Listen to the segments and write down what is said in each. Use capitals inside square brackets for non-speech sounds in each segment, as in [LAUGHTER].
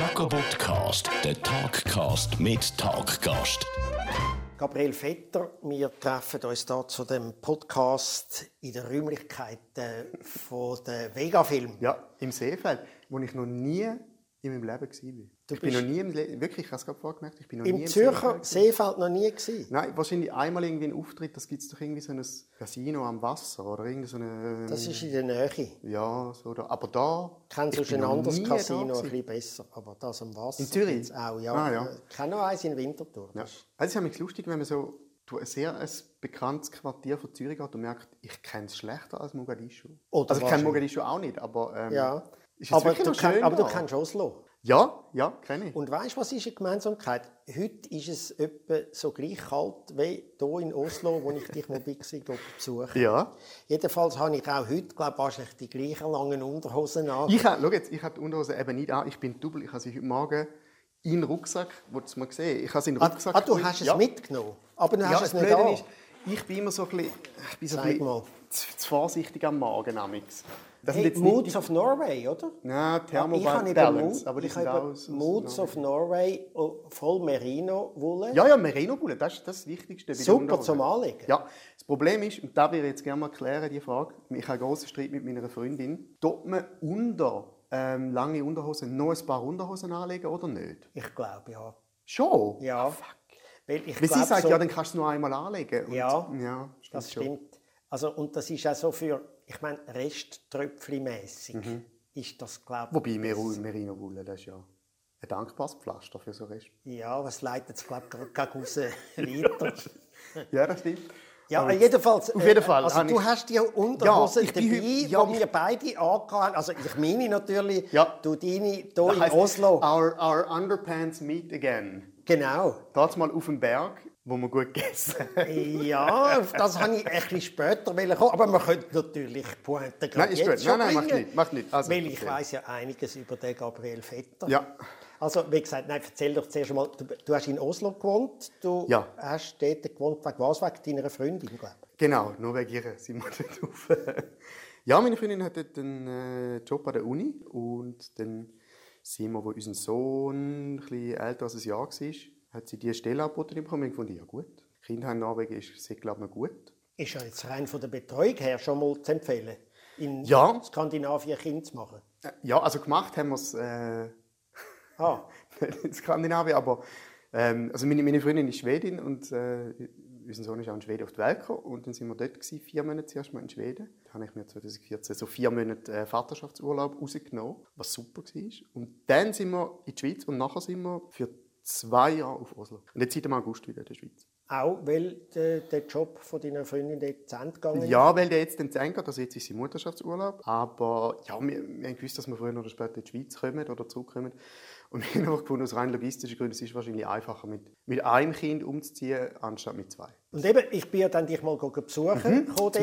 Jacobotcast, der Talkcast mit Talkgast. Gabriel Vetter, wir treffen uns hier zu dem Podcast in den Räumlichkeiten von der Vega-Film. Ja, im Seefeld, wo ich noch nie in meinem Leben war. Du ich bin noch nie im Le wirklich, ich habe es gerade vorgemerkt, ich bin noch Im nie Zürcher Seefeld. Seefeld noch nie gewesen. Nein, wahrscheinlich einmal irgendwie ein Auftritt, das gibt es doch irgendwie so ein Casino am Wasser oder irgendwie so eine... Das ist in der Nähe. Ja, so da. Aber da... Kennst du ich bin ein noch anderes Casino ein bisschen besser, aber das am Wasser. In Zürich? auch, ja. Ah, ja. Ich kenne noch eins in Winterthur. Ja. Also es ist ja lustig, wenn man so ein sehr ein bekanntes Quartier von Zürich geht und merkt, ich kenne es schlechter als Mogadischu. Oder also ich kenne. Mogadischu auch nicht, aber... Ähm, Ja. Aber, du, kenn, aber du kennst Oslo. Ja, ja, kenne ich. Und weißt du, was ist eine Gemeinsamkeit? Heute ist es etwa so gleich kalt wie hier in Oslo, wo ich dich mal war, [LAUGHS] besuche. Ja. Jedenfalls habe ich auch heute, glaube ich, wahrscheinlich die gleichen langen Unterhosen an. Ich habe, schau jetzt, ich habe die Unterhose eben nicht an. Ich bin double. Ich habe sie heute Morgen in den Rucksack, willst du mal sehen? Ich habe sie in den Ah, Rucksack ah, du hast es ja. mitgenommen, aber du Ja, hast das es nicht an. ist, ich bin immer so ein bisschen, ich bin so ein bisschen zu, zu vorsichtig am Magen. Amix. Das Hey, Moods of Norway, oder? Nein, ich habe Balance, aber die ich habe aus- Moods of Norway, oh, voll Merino-Wolle. Ja, ja, Merino-Bulle, das ist das Wichtigste. Super zum Anlegen. Ja, das Problem ist, und da will ich jetzt gerne mal klären, die Frage, ich habe einen grossen Streit mit meiner Freundin, tut man unter ähm, lange Unterhosen noch ein paar Unterhosen anlegen oder nicht? Ich glaube, ja. Schon? Ja. Weil ich Weil sie sagt, so, ja, dann kannst du es nur einmal anlegen. Und, Ja, ja das schon. Also, und das ist auch so für, ich meine, Resttröpfchen-mässig ist das, glaube ich. Wobei Mer- Merino-Wolle, das ist ja ein dankbares Pflaster für so Rest. Ja, was leitet es, glaube ich, gerade raus weiter. [LAUGHS] Ja, das stimmt. Ja, Aber jedenfalls. Auf jeden äh, Fall Also, du hast die Unterhosen Ja, dabei, ja, die ich- wir beide angehabt haben. Also, ich meine natürlich, Ja. du deine hier Das in Oslo. Our, our underpants meet again. Genau. Mal auf dem Berg, wo wir gut gegessen. Ja, auf das habe ich ein bisschen später kommen. Aber man könnte natürlich Pointe gerade Nein, jetzt gut. schon Nein, nein, bringen, nicht, macht nicht. Also, weil ich erzähl. weiß ja einiges über den Gabriel Vetter. Ja. Also, wie gesagt, nein, erzähl doch zuerst mal, du, du hast in Oslo gewohnt, du Ja. hast dort gewohnt, wegen was? Wegen deiner Freundin, glaube ich. Genau, nur wegen ihr sind wir dort auf. ja, meine Freundin hat dort einen äh, Job an der Uni und dann sind wir, wo unser Sohn ein bisschen älter als ein Jahr war, hat sie diese Stelle angeboten bekommen. Ich fand, ja gut, Kinder in Norwegen ist, glaube ich, gut. Ist ja jetzt rein von der Betreuung her schon mal zu empfehlen, in Ja. Skandinavien Kind zu machen. Äh, Ja, also gemacht haben wir es äh, Ah, [LAUGHS] in Skandinavien, aber ähm, also meine, meine Freundin ist Schwedin und äh, unser Sohn ist auch in Schweden auf die Welt gekommen. Und dann sind wir dort, gewesen, vier Monate zuerst mal in Schweden. Da habe ich mir 2014 so vier Monate äh, Vaterschaftsurlaub rausgenommen, was super war. Und dann sind wir in die Schweiz und nachher sind wir für zwei Jahre auf Oslo. Und jetzt seit dem August wieder in der Schweiz. auch weil der, der Job von deiner Freundin dort zu Ende gegangen ist? Ja, weil der jetzt zu Ende geht, also jetzt ist sie Mutterschaftsurlaub. Aber ja, wir, wir haben gewusst, dass wir früher oder später in die Schweiz kommen oder zurückkommen. Und [LAUGHS] wir haben einfach gefunden, aus rein logistischen Gründen, es ist wahrscheinlich einfacher, mit, mit einem Kind umzuziehen, anstatt mit zwei. Und eben, ich bin ja dann dich mal besuchen, mhm. Also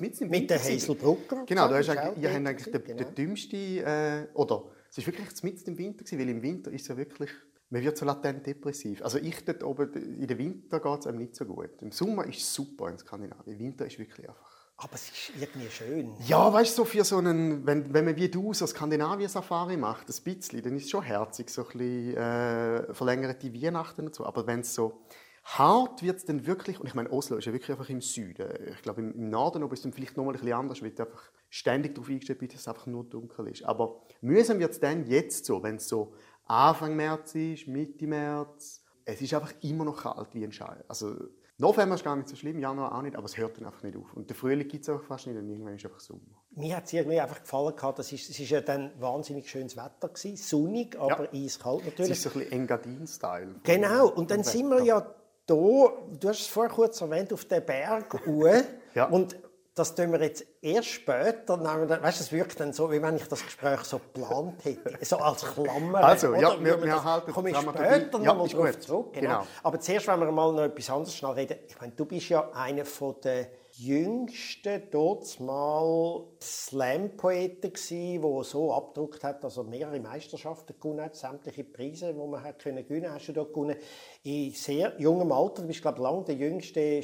mitten im mit der Winter Hazel Brucker. Genau, du hast ist auch eigentlich, ihr dort habt eigentlich den, den dümmsten, äh, oder es ist wirklich mitten im Winter weil im Winter ist es ja wirklich, man wird so latent depressiv. Also ich dort oben, in den Winter geht es einem nicht so gut. Im Sommer ist es super in Skandinavien, im Winter ist wirklich einfach... Aber es ist irgendwie schön. Ja, weißt du, so für so einen, wenn, wenn man wie du so Skandinavien-Safari macht, ein bisschen, dann ist es schon herzig, so ein bisschen äh, verlängerte Weihnachten und so. Aber wenn es so hart wird, dann wirklich, und ich meine, Oslo ist ja wirklich einfach im Süden. Ich glaube, im, im Norden oben ist es dann vielleicht noch mal ein bisschen anders, weil du einfach ständig darauf eingestellt bist, dass es einfach nur dunkel ist. Aber mühsam wird es dann jetzt so, wenn es so Anfang März ist, Mitte März. Es ist einfach immer noch kalt wie ein Schei. Also, November ist gar nicht so schlimm, Januar auch nicht, aber es hört dann einfach nicht auf. Und der Frühling gibt es einfach fast nicht und irgendwann ist einfach Sommer. Mir hat es irgendwie einfach gefallen, gehabt, das ist, es ist ja dann wahnsinnig schönes Wetter gewesen, sonnig, aber eiskalt Es natürlich. ist so ein bisschen Engadin-Style. Genau, und dann sind wir ja da, du hast es vorher kurz erwähnt, auf den Berg. [LAUGHS] Ja. Und das tun wir jetzt erst später. nehmen wir- Weißt es wirkt dann so, wie wenn ich das Gespräch so geplant hätte. So als Klammer. Also, ja, oder? wir- Wie wir das- halten komme ich später Ja, noch gut. zurück. Genau. Genau. Aber zuerst wollen wir mal noch etwas anderes schnell reden. Ich meine, du bist ja einer der jüngsten, dort mal Slam-Poeten gsi, wo so abgedruckt hat, also mehrere Meisterschaften gewonnen hat, sämtliche Preise, die man hat können gewinnen, hast du dort gewonnen. In sehr jungem Alter, du bist glaube ich lange der jüngste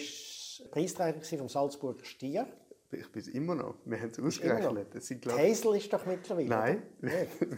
Preisträger gsi vom Salzburger Stier. Ich bin es immer noch. Wir haben es ausgerechnet. Es sind, glaub, Hazel ist doch mittlerweile. Nein, [LAUGHS] wir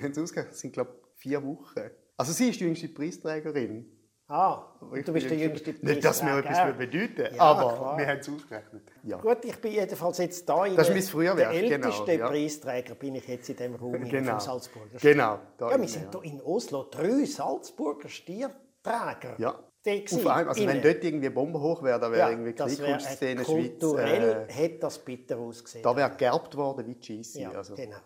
haben es ausgerechnet. Es sind, glaube vier Wochen. Also sie ist die jüngste Preisträgerin. Ah, Ich du bist der jüngste Nicht, dass mir Preisträger. etwas bedeuten Ja, aber klar. wir haben es ausgerechnet. Ja. Gut, ich bin jedenfalls jetzt da. In Das ist mein Frühwerk, Der genau, älteste ja. Preisträger bin ich jetzt in dem Raum hier Genau. vom Salzburger Genau, da Ja, wir sind hier in Oslo drei Salzburger Stierträger. Ja. Die Auf einem, also wenn dort irgendwie Bomben hoch wäre, dann wäre ja, irgendwie Kleinkunstszene Schweiz. kulturell Äh, hätte das bitter ausgesehen. da wäre gerbt worden wie Cheesy. ja, also. genau.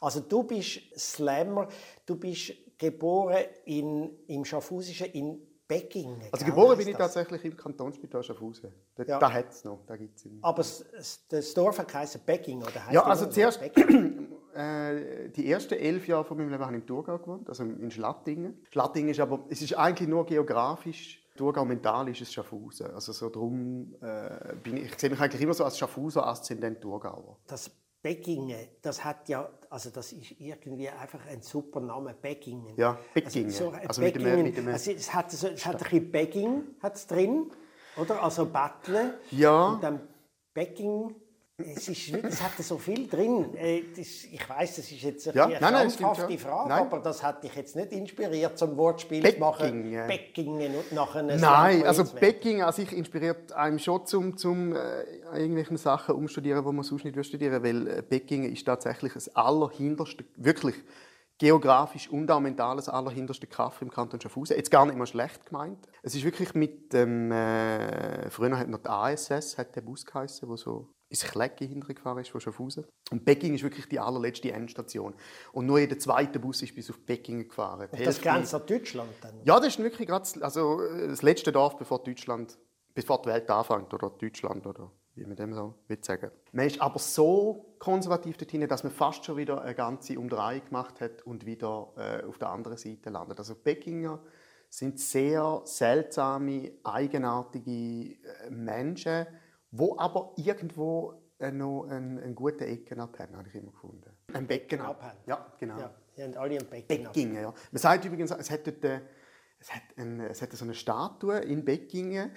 Also du bist Slammer, du bist geboren in, im Schaffhausischen in Beckingen. Also gell, geboren bin ich das? tatsächlich im Kantonsspital Schaffhausen. Da, Ja. da hat es noch, da gibt es noch. Aber das, Dorf heisst Becking, oder? Heisst Ja, also zuerst? [CLEARS THROAT] äh, die ersten elf Jahre von meinem Leben habe ich im Thurgau gewohnt, also in Schlattingen. Schlattingen ist aber, es ist eigentlich nur geografisch, Thurgau mental ist es Schaffhausen. Also so drum äh, bin ich, ich sehe mich eigentlich immer so als Schaffhauser, Aszendent Thurgauer. Das Beckingen, das hat ja, also das ist irgendwie einfach ein super Name, Beckingen. Ja, Beckingen. Also, so Also mit dem- mit dem- also es hat, so, es hat ein bisschen Begging hat's drin, oder? Also Battle. Ja. Und dann Becking. Es, ist, es hat so viel drin. Äh, ich weiß, das ist jetzt eine Ja, nein, schon. Frage, Nein. aber das hat dich jetzt nicht inspiriert, zum Wortspiel zu machen. Beckingen. Beckingen und nachher ein Nein, also. Beckingen an sich inspiriert einem schon zum, zum äh, irgendwelchen Sachen umstudieren, die man sonst nicht studieren will, weil äh, Beckingen ist tatsächlich das allerhinterste, wirklich geografisch und auch mental das allerhinterste Kaff im Kanton Schaffhausen. Jetzt gar nicht mal schlecht gemeint. Es ist wirklich mit dem, äh, früher hat noch die ASS, hat der Bus geheißen, wo so ins Klecki hintergefahren ist von Schaffhausen. Und Beckingen ist wirklich die allerletzte Endstation. Und nur jeder zweite Bus ist bis auf Beckingen gefahren. Die Das grenzt an Deutschland dann. ja, das ist wirklich gerade also, äh, das letzte Dorf, bevor Deutschland, bevor die Welt anfängt, oder Deutschland, oder wie man dem so will sagen. Man ist aber so konservativ dorthin, dass man fast schon wieder eine ganze Umdrehung gemacht hat und wieder äh, auf der anderen Seite landet. Also Peckinger sind sehr seltsame, eigenartige äh, Menschen, wo aber irgendwo äh, noch einen, einen guten Ecken abhaben, habe ich immer gefunden. Ein Becken Abhaben. Ja, genau. Ja, die haben alle einen Becken. Beckingen, ja. Man sagt übrigens, es äh, es hat, ein, es hat so eine Statue in Beckingen,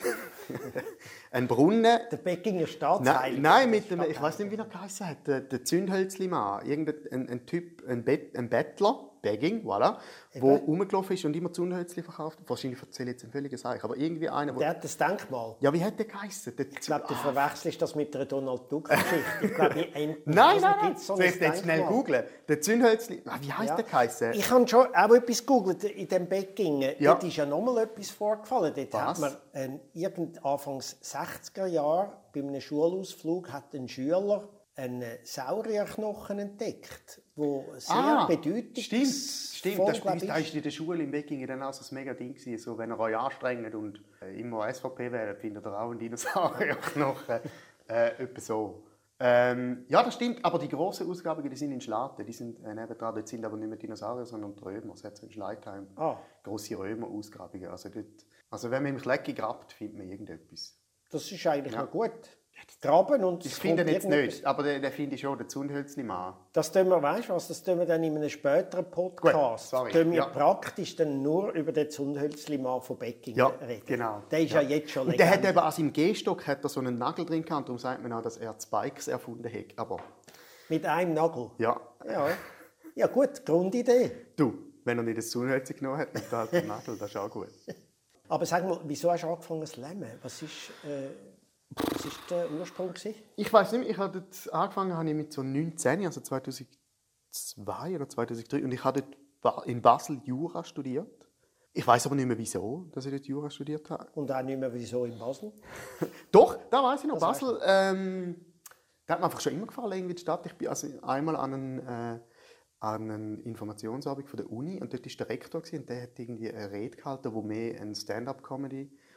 [LAUGHS] ein Brunnen. Der Beckinger Nein, Staatsheilige. nein mit dem, ich weiß nicht, wie er geheißen hat, der, der Zündhölzli-Mann, irgendein ein, ein Typ, ein, Bet, ein Bettler, Begging, voilà, wo rumgelaufen ist und immer Zündhölzli verkauft. Wahrscheinlich erzähle ich jetzt ein völliges Eich, aber irgendwie einer, Der hat das Denkmal. Ja, wie hat der geheißen? Der Ich glaube, du Ah, verwechselst das mit der Donald Duck-Geschichte. Ich glaube, in [LAUGHS] Enten- Nein, also nein, nein. so Soll ich jetzt schnell googlen? Der Zündhölzli, ah, wie heißt Ja. der geheißen? Ich habe schon auch etwas gegoogelt in dem Beckingen. Ja. Dort ist ja nochmal etwas vorgefallen. Dort Was? hat man ein, irgend Anfangs 60er Jahre bei einem Schulausflug hat ein Schüler einen Saurierknochen entdeckt, wo sehr Ah, bedeutend Stimmt, stimmt. Das ist, das ist in der Schule in Beckingen dann auch so ein mega Ding gewesen. So, wenn ihr euch anstrengt und äh, immer SVP wählt, findet ihr auch einen Dinosaurierknochen. [LAUGHS] äh, etwa so. Ähm, ja, das stimmt. Aber die grossen Ausgrabungen, die sind in Schlaten. Die sind äh, nebendran. Dort sind aber nicht mehr Dinosaurier, sondern Römer. Es hat so in Schleitheim Ah. grosse Römer-Ausgrabungen. Also, dort, also wenn man im Klecki grabt, findet man irgendetwas. Das ist eigentlich noch gut. Graben und Ich finde ihn jetzt nicht, aber den, den finde ich schon, den Zundhölzli-Mann. Das tun wir, weißt du was, das tun wir dann in einem späteren Podcast. Gut, sorry, tun wir ja. praktisch dann nur über den Zundhölzli-Mann von Beckingen Ja, reden. genau. Der ist ja, jetzt schon Und der hat Legende. eben an seinem Gehstock hat er so einen Nagel drin gehabt, darum sagt man auch, dass er Spikes erfunden hat. Aber Mit einem Nagel. ja, Ja, ja gut, Grundidee. du, wenn er nicht das Zunhölzchen genommen hat, mit halt den Nagel, das ist auch gut. [LAUGHS] Aber sag mal, wieso hast du angefangen zu lemmen? Was ist, äh, was ist der Ursprung? Gewesen? Ich weiß nicht mehr, ich habe dort angefangen habe ich mit so 19, also 2002 oder 2003 und ich habe dort in Basel Jura studiert. Ich weiß aber nicht mehr wieso, dass ich dort Jura studiert habe. Und auch nicht mehr wieso in Basel? [LAUGHS] Doch, da weiß ich noch. Das Basel, ähm, da hat mir einfach schon immer gefallen, irgendwie die Stadt. Ich bin also einmal an einen, äh, an einen Informationsabend von der Uni und dort war der Rektor gewesen, und der hat irgendwie eine Rede gehalten, wo mehr ein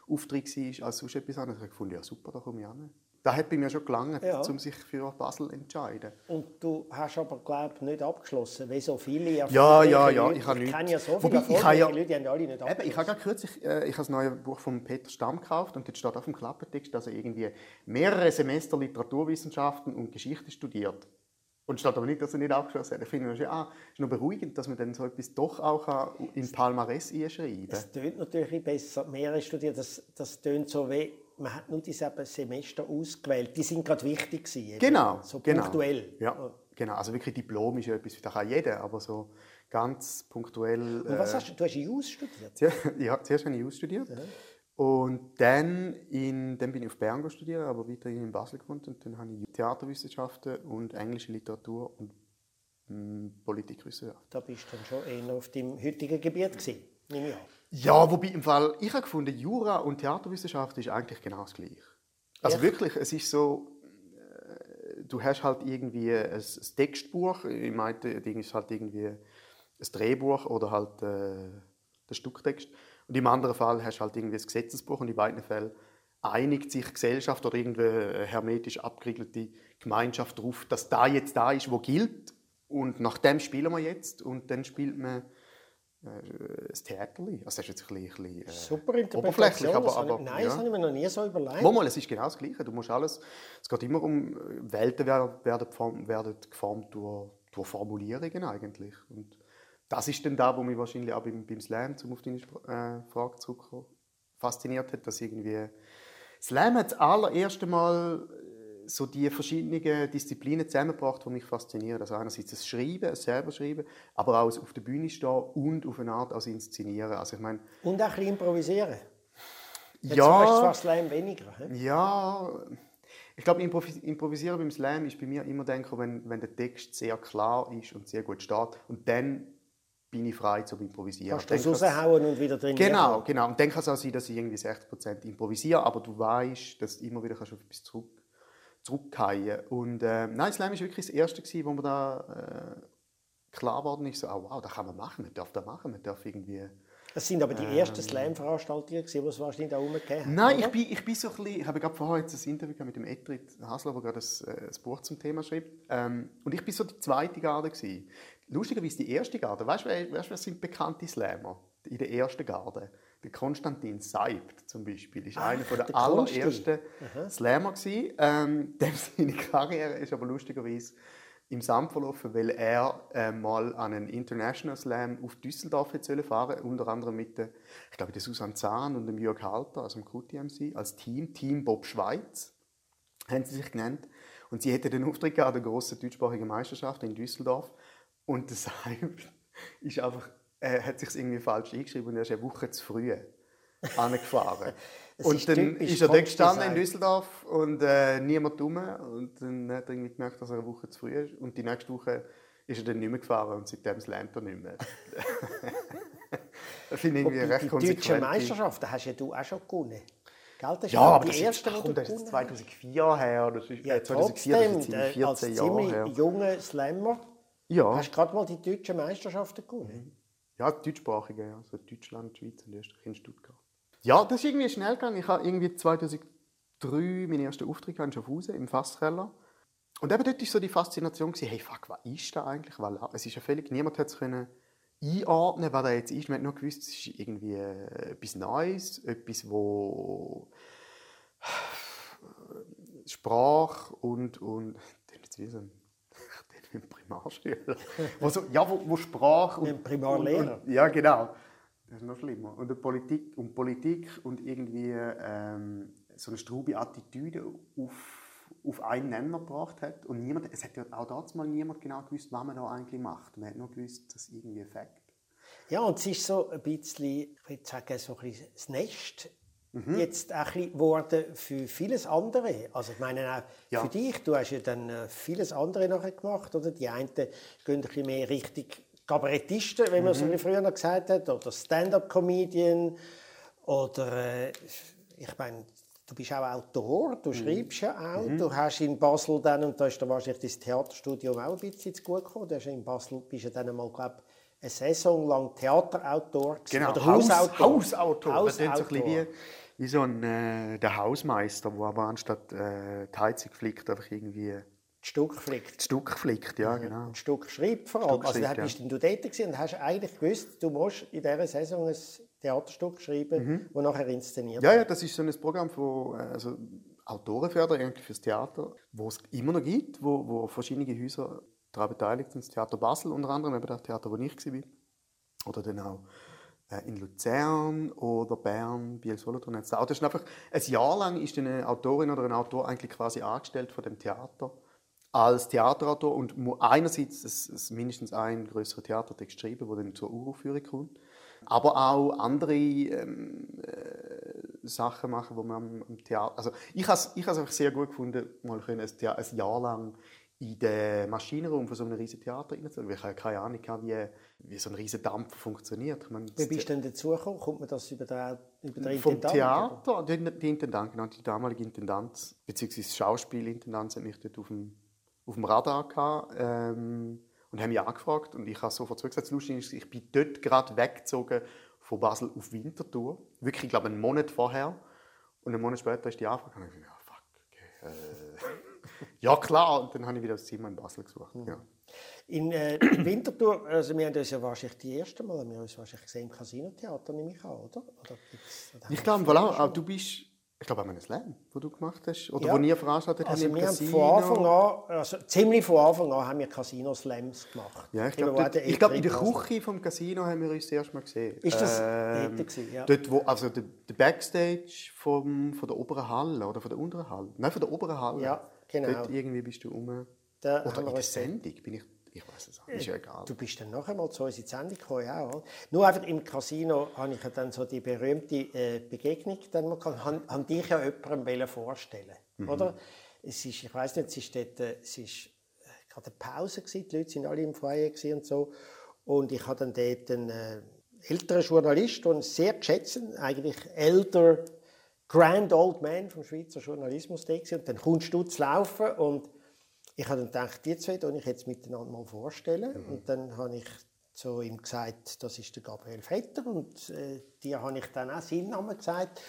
Stand-up-Comedy-Auftritt war als sonst etwas anderes. Ich gefunden, ja super, da komme ich an. Da hat bei mir schon gelangt, Ja. um sich für Basel zu entscheiden. Und du hast aber, glaube ich, nicht abgeschlossen, wie so viele Ja, erfolgreiche ja, ja, Leute. ich habe Ich kenne ja so Wobei, viele ich habe ja- Leute, die haben alle nicht Eben, abgeschlossen. ich habe gerade kürzlich äh, ich habe das neue Buch von Peter Stamm gekauft und dort steht auf dem Klappentext, dass er irgendwie mehrere Semester Literaturwissenschaften und Geschichte studiert. Und steht aber nicht, dass er nicht abgeschlossen hat. Ich finde ja, ah, ist noch beruhigend, dass man dann so etwas doch auch in Palmares einschreiben kann. Das tönt natürlich besser. Mehrere studiert, das, das tönt so wie, man hat nur diese Semester ausgewählt. Die sind gerade wichtig gewesen. Genau, So genau. punktuell. Ja, genau. Also wirklich Diplom ist ja etwas, das kann jeder, aber so ganz punktuell. Und was hast du? Du hast Jus studiert? [LAUGHS] ja, zuerst habe ich Jus studiert. Ja. Und dann, in, dann bin ich auf Bern studiert, aber weiterhin in Basel gewohnt. Und dann habe ich Theaterwissenschaften und englische Literatur und mh, Politikwissenschaften. Da bist du dann schon eher auf dem heutigen Gebiet gewesen, nehme ich an. Ja, wobei im Fall, ich habe gefunden, Jura und Theaterwissenschaft ist eigentlich genau das Gleiche. Also Echt? wirklich, es ist so, äh, du hast halt irgendwie ein, Textbuch, ich meine, Ding ist halt irgendwie ein Drehbuch oder halt äh, der Stücktext. Und im anderen Fall hast du halt irgendwie ein Gesetzesbuch und in beiden Fällen einigt sich Gesellschaft oder irgendeine hermetisch abgeriegelte Gemeinschaft darauf, dass da jetzt da ist, wo gilt. Und nach dem spielen wir jetzt und dann spielt man äh, ein Theaterli. Also das ist jetzt ein bisschen, ein bisschen äh, Super oberflächlich, aber, aber nein, ja. das habe ich mir noch nie so überlegt. Mal, es ist genau das Gleiche. Du musst alles, es geht immer um Welten werden, werden, werden geformt durch, durch Formulierungen eigentlich. Und das ist dann da, wo mich wahrscheinlich auch beim, beim Slam, um auf deine äh, Frage zurückzukommen, fasziniert hat, dass irgendwie Slam hat das allererste Mal äh, so die verschiedenen Disziplinen zusammengebracht, die mich faszinieren. Also einerseits das Schreiben, das selber Schreiben, aber auch auf der Bühne stehen und auf eine Art als Inszenieren. Also ich meine, und auch ein bisschen improvisieren. Jetzt ja. zwar Slam weniger. He? Ja. Ich glaube, Improvisieren beim Slam ist bei mir immer denken, wenn, wenn der Text sehr klar ist und sehr gut steht. Und dann bin ich frei zum Improvisieren. Kannst du das raushauen und wieder drin Genau, genau. Und dann kann es auch sein, dass ich irgendwie 60% improvisiere, aber du weißt, dass du immer wieder kannst auf etwas zurück, zurückkehren Und äh, nein, Slam war wirklich das Erste, gewesen, wo mir da äh, klar geworden ist, so, oh, wow, das kann man machen, man darf das machen, man darf irgendwie... Das sind aber die ähm, ersten Slam-Veranstaltungen, die es wahrscheinlich da rumgegeben hat. Nein, ich bin, ich bin so ein bisschen, ich habe gerade vorher jetzt ein Interview mit dem Etrit Hasler, der gerade ein, äh, ein Buch zum Thema schreibt. Ähm, und ich bin so die zweite Garde gewesen lustigerweise die erste Garde, weißt du, weißt, wer sind bekannte Slammer in der ersten Garde? Der Konstantin Seibt zum Beispiel ist Ach, einer der, der allerersten Aha. Slammer gewesen. Ähm, [LAUGHS] dem seine Karriere ist aber lustigerweise im Sand verlaufen, weil er äh, mal an einen International Slam auf Düsseldorf hätte fahren unter anderem mit der, ich glaube, der Susanne Zahn und dem Jörg Halter, also dem QTMC, als Team, Team Bob Schweiz, haben sie sich genannt. Und sie hätten den Auftritt gehabt, der grossen deutschsprachigen Meisterschaft in Düsseldorf. Und Simon [LAUGHS] ist einfach, er hat sich irgendwie falsch eingeschrieben und er ist eine Woche zu früh angefahren. [LAUGHS] und dann ist er dort gestanden in Düsseldorf und äh, niemand dumm. Und dann hat er irgendwie gemerkt, dass er eine Woche zu früh ist. Und die nächste Woche ist er dann nicht mehr gefahren und seitdem slammt er nicht mehr. [LAUGHS] das finde ich irgendwie recht konsequent. Die deutsche Meisterschaft, da hast ja du auch schon gewonnen. Gell, das ja, aber die das, erste, ist, ach, das ist 2004 her. Das ist, ja, 2004, trotzdem, das ist 14 äh, als ziemlich her. junger Slammer ja. Hast du gerade mal die deutschen Meisterschaften gewonnen? Ja, die deutschsprachige, ja. Also Deutschland, Schweiz und Österreich in Stuttgart. Ja, das ist irgendwie schnell gegangen. Ich habe irgendwie 2003 meinen ersten Auftritt in Schaffhausen im Fasskeller. Und eben dort war so die Faszination, hey, fuck, was ist da eigentlich? Weil es ist ja völlig, niemand hat es können einordnen, was da jetzt ist. Man hat nur gewusst, es ist irgendwie äh, etwas Neues, etwas, wo Sprache und, und, [LAUGHS] das ist jetzt wie so ein im Primarschüler. wo so, ja, wo, wo Sprache und, Primarlehrer. Und, und, ja, genau. Das ist noch schlimmer. Und Politik, und Politik und irgendwie ähm, so eine strube Attitüde auf, auf einen Nenner gebracht hat. Und niemand, es hat ja auch damals mal niemand genau gewusst, was man da eigentlich macht. Man hat nur gewusst, dass irgendwie Effekt. Ja, und es ist so ein bisschen, ich würde sagen, so ein bisschen das Nest mhm. jetzt auch ein geworden für vieles andere. Also ich meine auch ja. für dich, du hast ja dann äh, vieles andere nachher gemacht, oder? Die einen gehen ein bisschen mehr richtig Kabarettisten, wie man mhm. so früher noch gesagt hat, oder Stand-up-Comedian, oder äh, ich meine, du bist auch Autor, du mhm. schreibst ja auch, mhm. du hast in Basel dann, und da ist da wahrscheinlich das Theaterstudium auch ein bisschen zu gut gekommen, du hast in Basel, bist ja dann einmal, glaube eine Saison lang Theaterautor genau, oder Hausautor. Hausautor. Hausautor. Bisschen wie so ein äh, der Hausmeister, der aber anstatt äh, die Heizung flickt, einfach irgendwie Stück flickt. Stück flickt, ja, genau. Ein Stück schreibt vor allem. Also da bist ja. du dort gewesen und hast eigentlich gewusst, du musst in dieser Saison ein Theaterstück schreiben, mhm. das nachher inszeniert wird. Ja, ja, das ist so ein Programm von also Autorenförderung fürs Theater, wo es immer noch gibt, wo, wo verschiedene Häuser daran beteiligt sind. Das Theater Basel unter anderem, eben das Theater, wo ich war. Oder dann auch äh, in Luzern oder Bern, Biel, Solothurn. Das ist einfach, ein Jahr lang ist eine Autorin oder ein Autor eigentlich quasi angestellt von dem Theater als Theaterautor und mu- einerseits es, es mindestens ein größerer Theatertext geschrieben, der dann zur Uraufführung kommt, aber auch andere ähm, äh, Sachen machen, wo man am, am Theater, also ich habe ich has einfach sehr gut gefunden, mal ein, ein Jahr lang in den Maschinenraum von so einem riesen Theater reinzugehen, weil ich keine Ahnung hatte, wie, wie so ein riesen Dampfer funktioniert. Meine, Wie bist du denn dazugekommen? Kommt man das über den, über den vom Intendant, Theater, die, die Intendant, genau, die damalige Intendanz, beziehungsweise Schauspielintendanz hat mich dort auf dem, auf dem Radar gehabt, ähm, und haben mich angefragt und ich habe sofort zurückgesagt, das Lustige ist, ich bin dort gerade weggezogen von Basel auf Winterthur, wirklich, ich glaube, einen Monat vorher und einen Monat später ist die Anfrage und ich dachte, ja, fuck, okay, äh, [LAUGHS] ja klar, und dann habe ich wieder das Zimmer in Basel gesucht, ja. In äh, Winterthur, also wir haben uns ja wahrscheinlich die erste Mal, haben wir uns wahrscheinlich gesehen im Casino-Theater, nehme ich an, oder? oder haben Ich glaube, voilà, auch du bist, ich glaube, auch einen Slam, den du gemacht hast, oder Ja. wo ihr veranstaltet Also habt wir haben von Anfang an, also ziemlich von Anfang an, haben wir Casino-Slams gemacht. Ja, ich glaube, wo ich glaub, in der Küche vom Casino haben wir uns das erste Mal gesehen. Ist das ähm, dort gewesen, ja. Dort, wo, also der, der Backstage vom, von der oberen Halle oder von der unteren Halle? Nein, von der oberen Halle. Ja, genau. Dort irgendwie bist du um. Da Oder in der Sendung bin ich. Ich weiß es auch. Ist ja egal. Du bist dann noch einmal zu uns in die Sendung gekommen, ja, oder? Nur einfach im Casino habe ich ja dann so die berühmte äh, Begegnung dann mal gehabt, han, han dich ja jemandem vorstellen, oder? Es ist, ich weiß nicht, es ist dort, äh, es ist äh, gerade eine Pause gewesen, die Leute sind alle im Foyer und so, und ich habe dann dort einen älteren Journalist, ich sehr geschätzen, eigentlich älter Grand Old Man vom Schweizer Journalismus da und dann kommst du zu laufen und ich habe dann gedacht, die zwei tue ich jetzt miteinander mal vorstellen. Und dann habe ich zu ihm gesagt, das ist der Gabriel Vetter. Und äh, dir habe ich dann auch seinen Namen gesagt.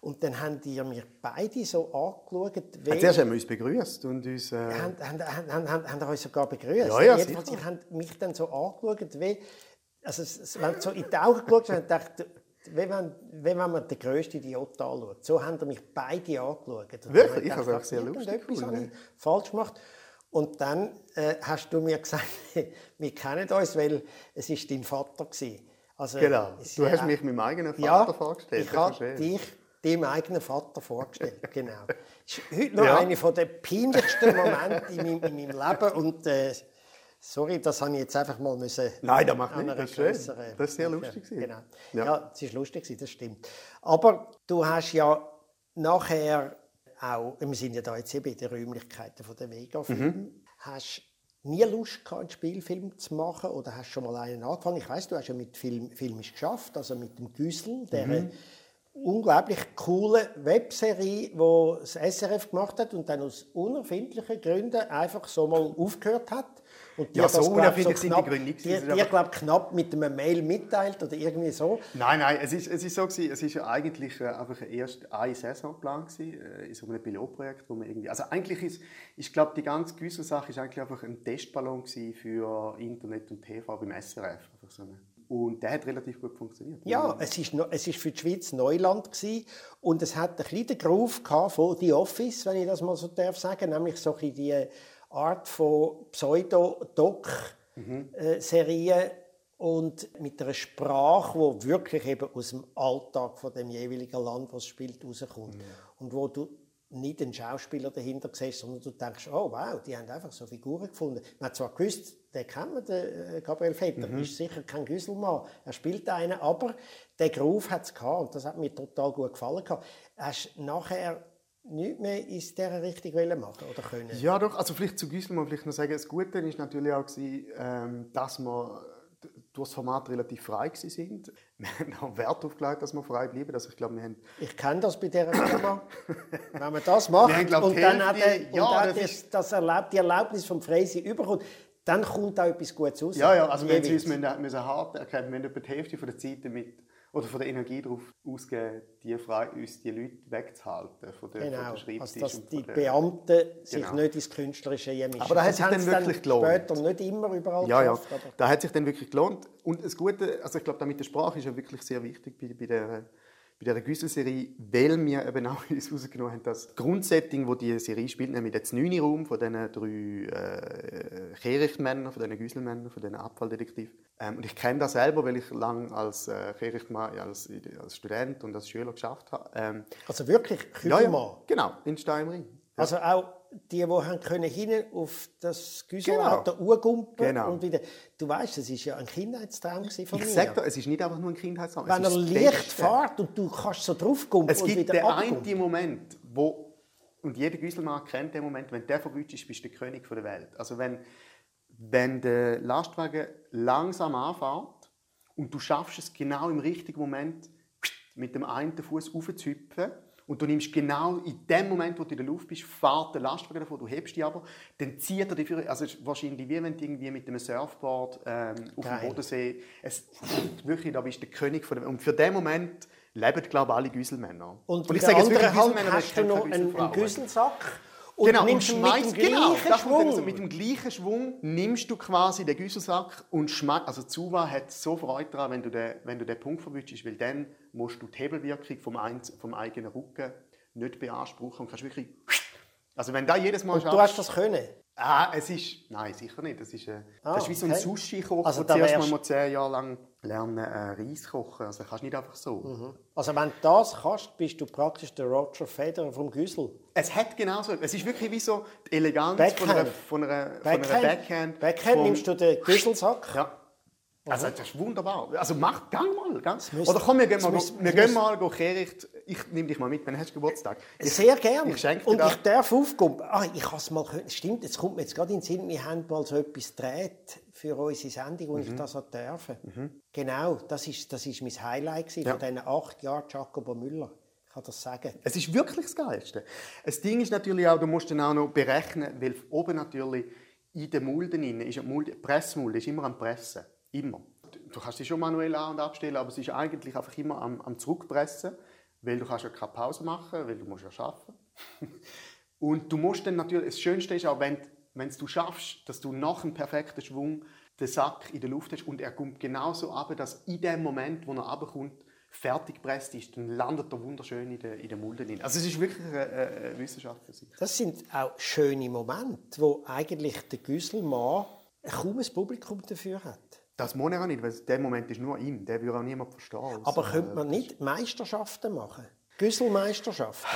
Und dann haben die mir beide so angeschaut, wie... Zuerst haben wir uns begrüßt und uns. Äh, haben, haben, haben, haben, haben euch sogar begrüßt. Ja, ja, Jedenfalls, sicher. ihr habt mich dann so angeschaut, wie... Also, wenn so in die Augen geschaut gedacht, wie wenn, wie wenn man den grössten Idiot anschaut. So haben ihr mich beide angeschaut. Und Wirklich? Ich habe habe es auch sehr lustig habe gefunden. ich falsch gemacht. Und dann äh, hast du mir [LAUGHS] gesagt, wir kennen uns, weil es ist dein Vater war. Also, genau. Du hast ja- mich meinem eigenen Vater ja, vorgestellt. Ich habe dich deinem eigenen Vater vorgestellt, [LAUGHS] genau. Das ist heute noch Ja. einer der peinlichsten Momente in meinem, in meinem Leben und äh, sorry, das habe ich jetzt einfach mal müssen. Nein, das macht einer das ist schön. grösseren- Das ist sehr lustig. Genau. Ja. Ja. es ist lustig das stimmt. Aber du hast ja nachher auch, wir sind ja da jetzt eben in den Räumlichkeiten von der Vega-Film, Mhm. hast nie Lust gehabt, einen Spielfilm zu machen oder hast schon mal einen angefangen? Ich weiß, du hast ja mit Film, Filmisch geschafft, also mit dem Güssel, der Mhm. Unglaublich coole Webserie, die das SRF gemacht hat und dann aus unerfindlichen Gründen einfach so mal aufgehört hat. Und Ja, so unerfindlich sind die Gründe nicht Die, die aber- glaub, knapp mit einem Mail mitteilt oder irgendwie so. Nein, nein, es ist, es ist so gewesen, es ist eigentlich äh, einfach erst ein Saisonplan gewesen, äh, in so einem Pilotprojekt, wo man irgendwie, also eigentlich ist, ich glaube, die ganze Güssel-Sache ist eigentlich einfach ein Testballon gewesen für Internet und TV beim SRF, einfach so eine. Und der hat relativ gut funktioniert. Ja, es ist, es ist für die Schweiz Neuland gewesen. und es hat ein bisschen den Groove von The Office, wenn ich das mal so darf sagen, nämlich so ein bisschen die Art von Pseudo-Doc-Serien und mit einer Sprache, die wirklich eben aus dem Alltag von dem jeweiligen Land, was es spielt, rauskommt und wo du nicht einen Schauspieler dahinter siehst, sondern du denkst, oh wow, die haben einfach so Figuren gefunden. Man hat zwar gewusst, den kennt man, den äh, Gabriel Vetter, ist sicher kein Güsselmann, er spielt einen, aber der Groove hat es gehabt und das hat mir total gut gefallen. gehabt. Hast du nachher nichts mehr in dieser Richtung machen oder können? Ja, doch. Also vielleicht zu Güssel mal vielleicht noch sagen, das Gute ist natürlich auch, gewesen, ähm, dass wir durch das Format relativ frei sind. [LAUGHS] Wir haben auch Wert darauf gelegt, dass wir frei bleiben. Also ich glaube, wir haben Ich kenne das bei dieser Firma. Wenn man das [LAUGHS] macht haben, glaub, und dann Hälfte- der, ja, und auch das das, das erlaubt, die Erlaubnis vom Freisinn überkommt, dann kommt auch etwas Gutes raus. Ja, ja, also wenn sie Jeweils. uns müssen, müssen hart erkennen, wir haben etwa die Hälfte von der Zeit damit, oder von der Energie darauf ausgeben, die frei, uns die Leute wegzuhalten von der, Genau, von der also dass die der, Beamten sich Genau. nicht ins Künstlerische mischen. Aber da hat sich dann wirklich gelohnt. später nicht immer überall Ja, ja, geschafft. da hat sich dann wirklich gelohnt. Und das Gute, also ich glaube, da mit der Sprache ist ja wirklich sehr wichtig bei, bei der bei dieser Güssel-Serie, weil wir eben auch [LAUGHS] uns herausgenommen haben, das Grundsetting, wo die Serie spielt, nämlich der Znüni-Raum von diesen drei äh, Kehrichtmännern, von diesen Güsselmännern, von diesen Abfalldetektiven. Ähm, und ich kenne das selber, weil ich lange als äh, Kehrichtmann, als, als Student und als Schüler geschafft habe. Ähm, Also wirklich ja, Kügelmann. ja, genau, in Steinring. Also auch die, die haben können hinten auf das Güsselauto genau. genau. und wieder. Du weißt, das ist ja ein Kindheitstraum von ich mir. Ich sage es ist nicht einfach nur ein Kindheitstraum. Wenn er leicht fährt und du kannst so draufgumpen Es gibt den einen Moment, wo und jeder Güsselmann kennt den Moment, wenn der verwünscht ist, bist du der König der Welt. Also wenn, wenn der Lastwagen langsam anfährt und du schaffst es genau im richtigen Moment mit dem einen Fuß aufzuhüpfen und du nimmst genau in dem Moment, wo du in der Luft bist, fährt der Lastwagen davon, du hebst dich aber, dann zieht er dich für, also es ist wahrscheinlich wie wenn du irgendwie mit einem Surfboard ähm, auf dem Bodensee, es, wirklich, da bist du der König von dem, und für den Moment leben, glaube ich, alle Güsselmänner. Und, und ich sage jetzt wirklich Güsselmänner, hast du noch einen, einen Güsselsack und genau, nimmst und schmeißt, mit dem genau, Schwung. So, mit dem gleichen Schwung nimmst du quasi den Güsselsack und schmeißt, also Zuwa hat so Freude daran, wenn du den, wenn du den Punkt verwünschst, weil dann musst du die Hebelwirkung vom, ein, vom eigenen Rücken nicht beanspruchen und kannst wirklich, also wenn da jedes Mal und schaffst, du hast das können? Ah, es ist, nein, sicher nicht. Das ist, äh, ah, das ist wie so ein okay. Sushi-Koch, also, wo zuerst mal mal zehn Jahre lang lernen äh, Reis kochen. Also kannst nicht einfach so. Mhm. Also wenn du das kannst, bist du praktisch der Roger Federer vom Güssel. Es hat genau so. Es ist wirklich wie so die Eleganz Backhand. von einer, von einer, Backhand. Von einer Backhand. Backhand vom, nimmst du den Güsselsack. Ja. Also das ist wunderbar. Also mach, gang mal. Gang. Oder komm, wir gehen mal, müsst, wir gehen mal Kehricht. Ich nehme dich mal mit, wenn hast du Geburtstag. Ich, Sehr gerne. Ich schenke Und das. ich darf aufkommen. Ah, ich habe es mal Stimmt, jetzt kommt mir jetzt gerade in den Sinn, wir haben mal so etwas gedreht für unsere Sendung, wo mhm. ich das durfte. Mhm. Genau, das ist, das ist mein Highlight ja. von diesen acht Jahren Jacobo Müller. Ich kann das sagen. Es ist wirklich das Geilste. Das Ding ist natürlich auch, du musst dann auch noch berechnen, weil oben natürlich in den Mulden drin ist, Mulde, Pressmulde ist immer am Pressen. Immer du kannst dich schon manuell an- und abstellen, aber es ist eigentlich einfach immer am, am Zurückpressen, weil du kannst ja keine Pause machen, weil du musst ja arbeiten. [LAUGHS] und du musst dann natürlich, das Schönste ist auch, wenn, wenn du schaffst, dass du nach einem perfekten Schwung den Sack in der Luft hast und er kommt genauso ab, dass in dem Moment, wo er abkommt, fertig gepresst ist, dann landet er wunderschön in der, in der Mulde. Also es ist wirklich eine, eine Wissenschaft für sich. Das sind auch schöne Momente, wo eigentlich der Güsselmann kaum ein Publikum dafür hat. Das muss er auch nicht, weil dem Moment ist nur ihm. Der würde auch niemand verstehen. Aber könnte man nicht Meisterschaften machen? Güsselmeisterschaften?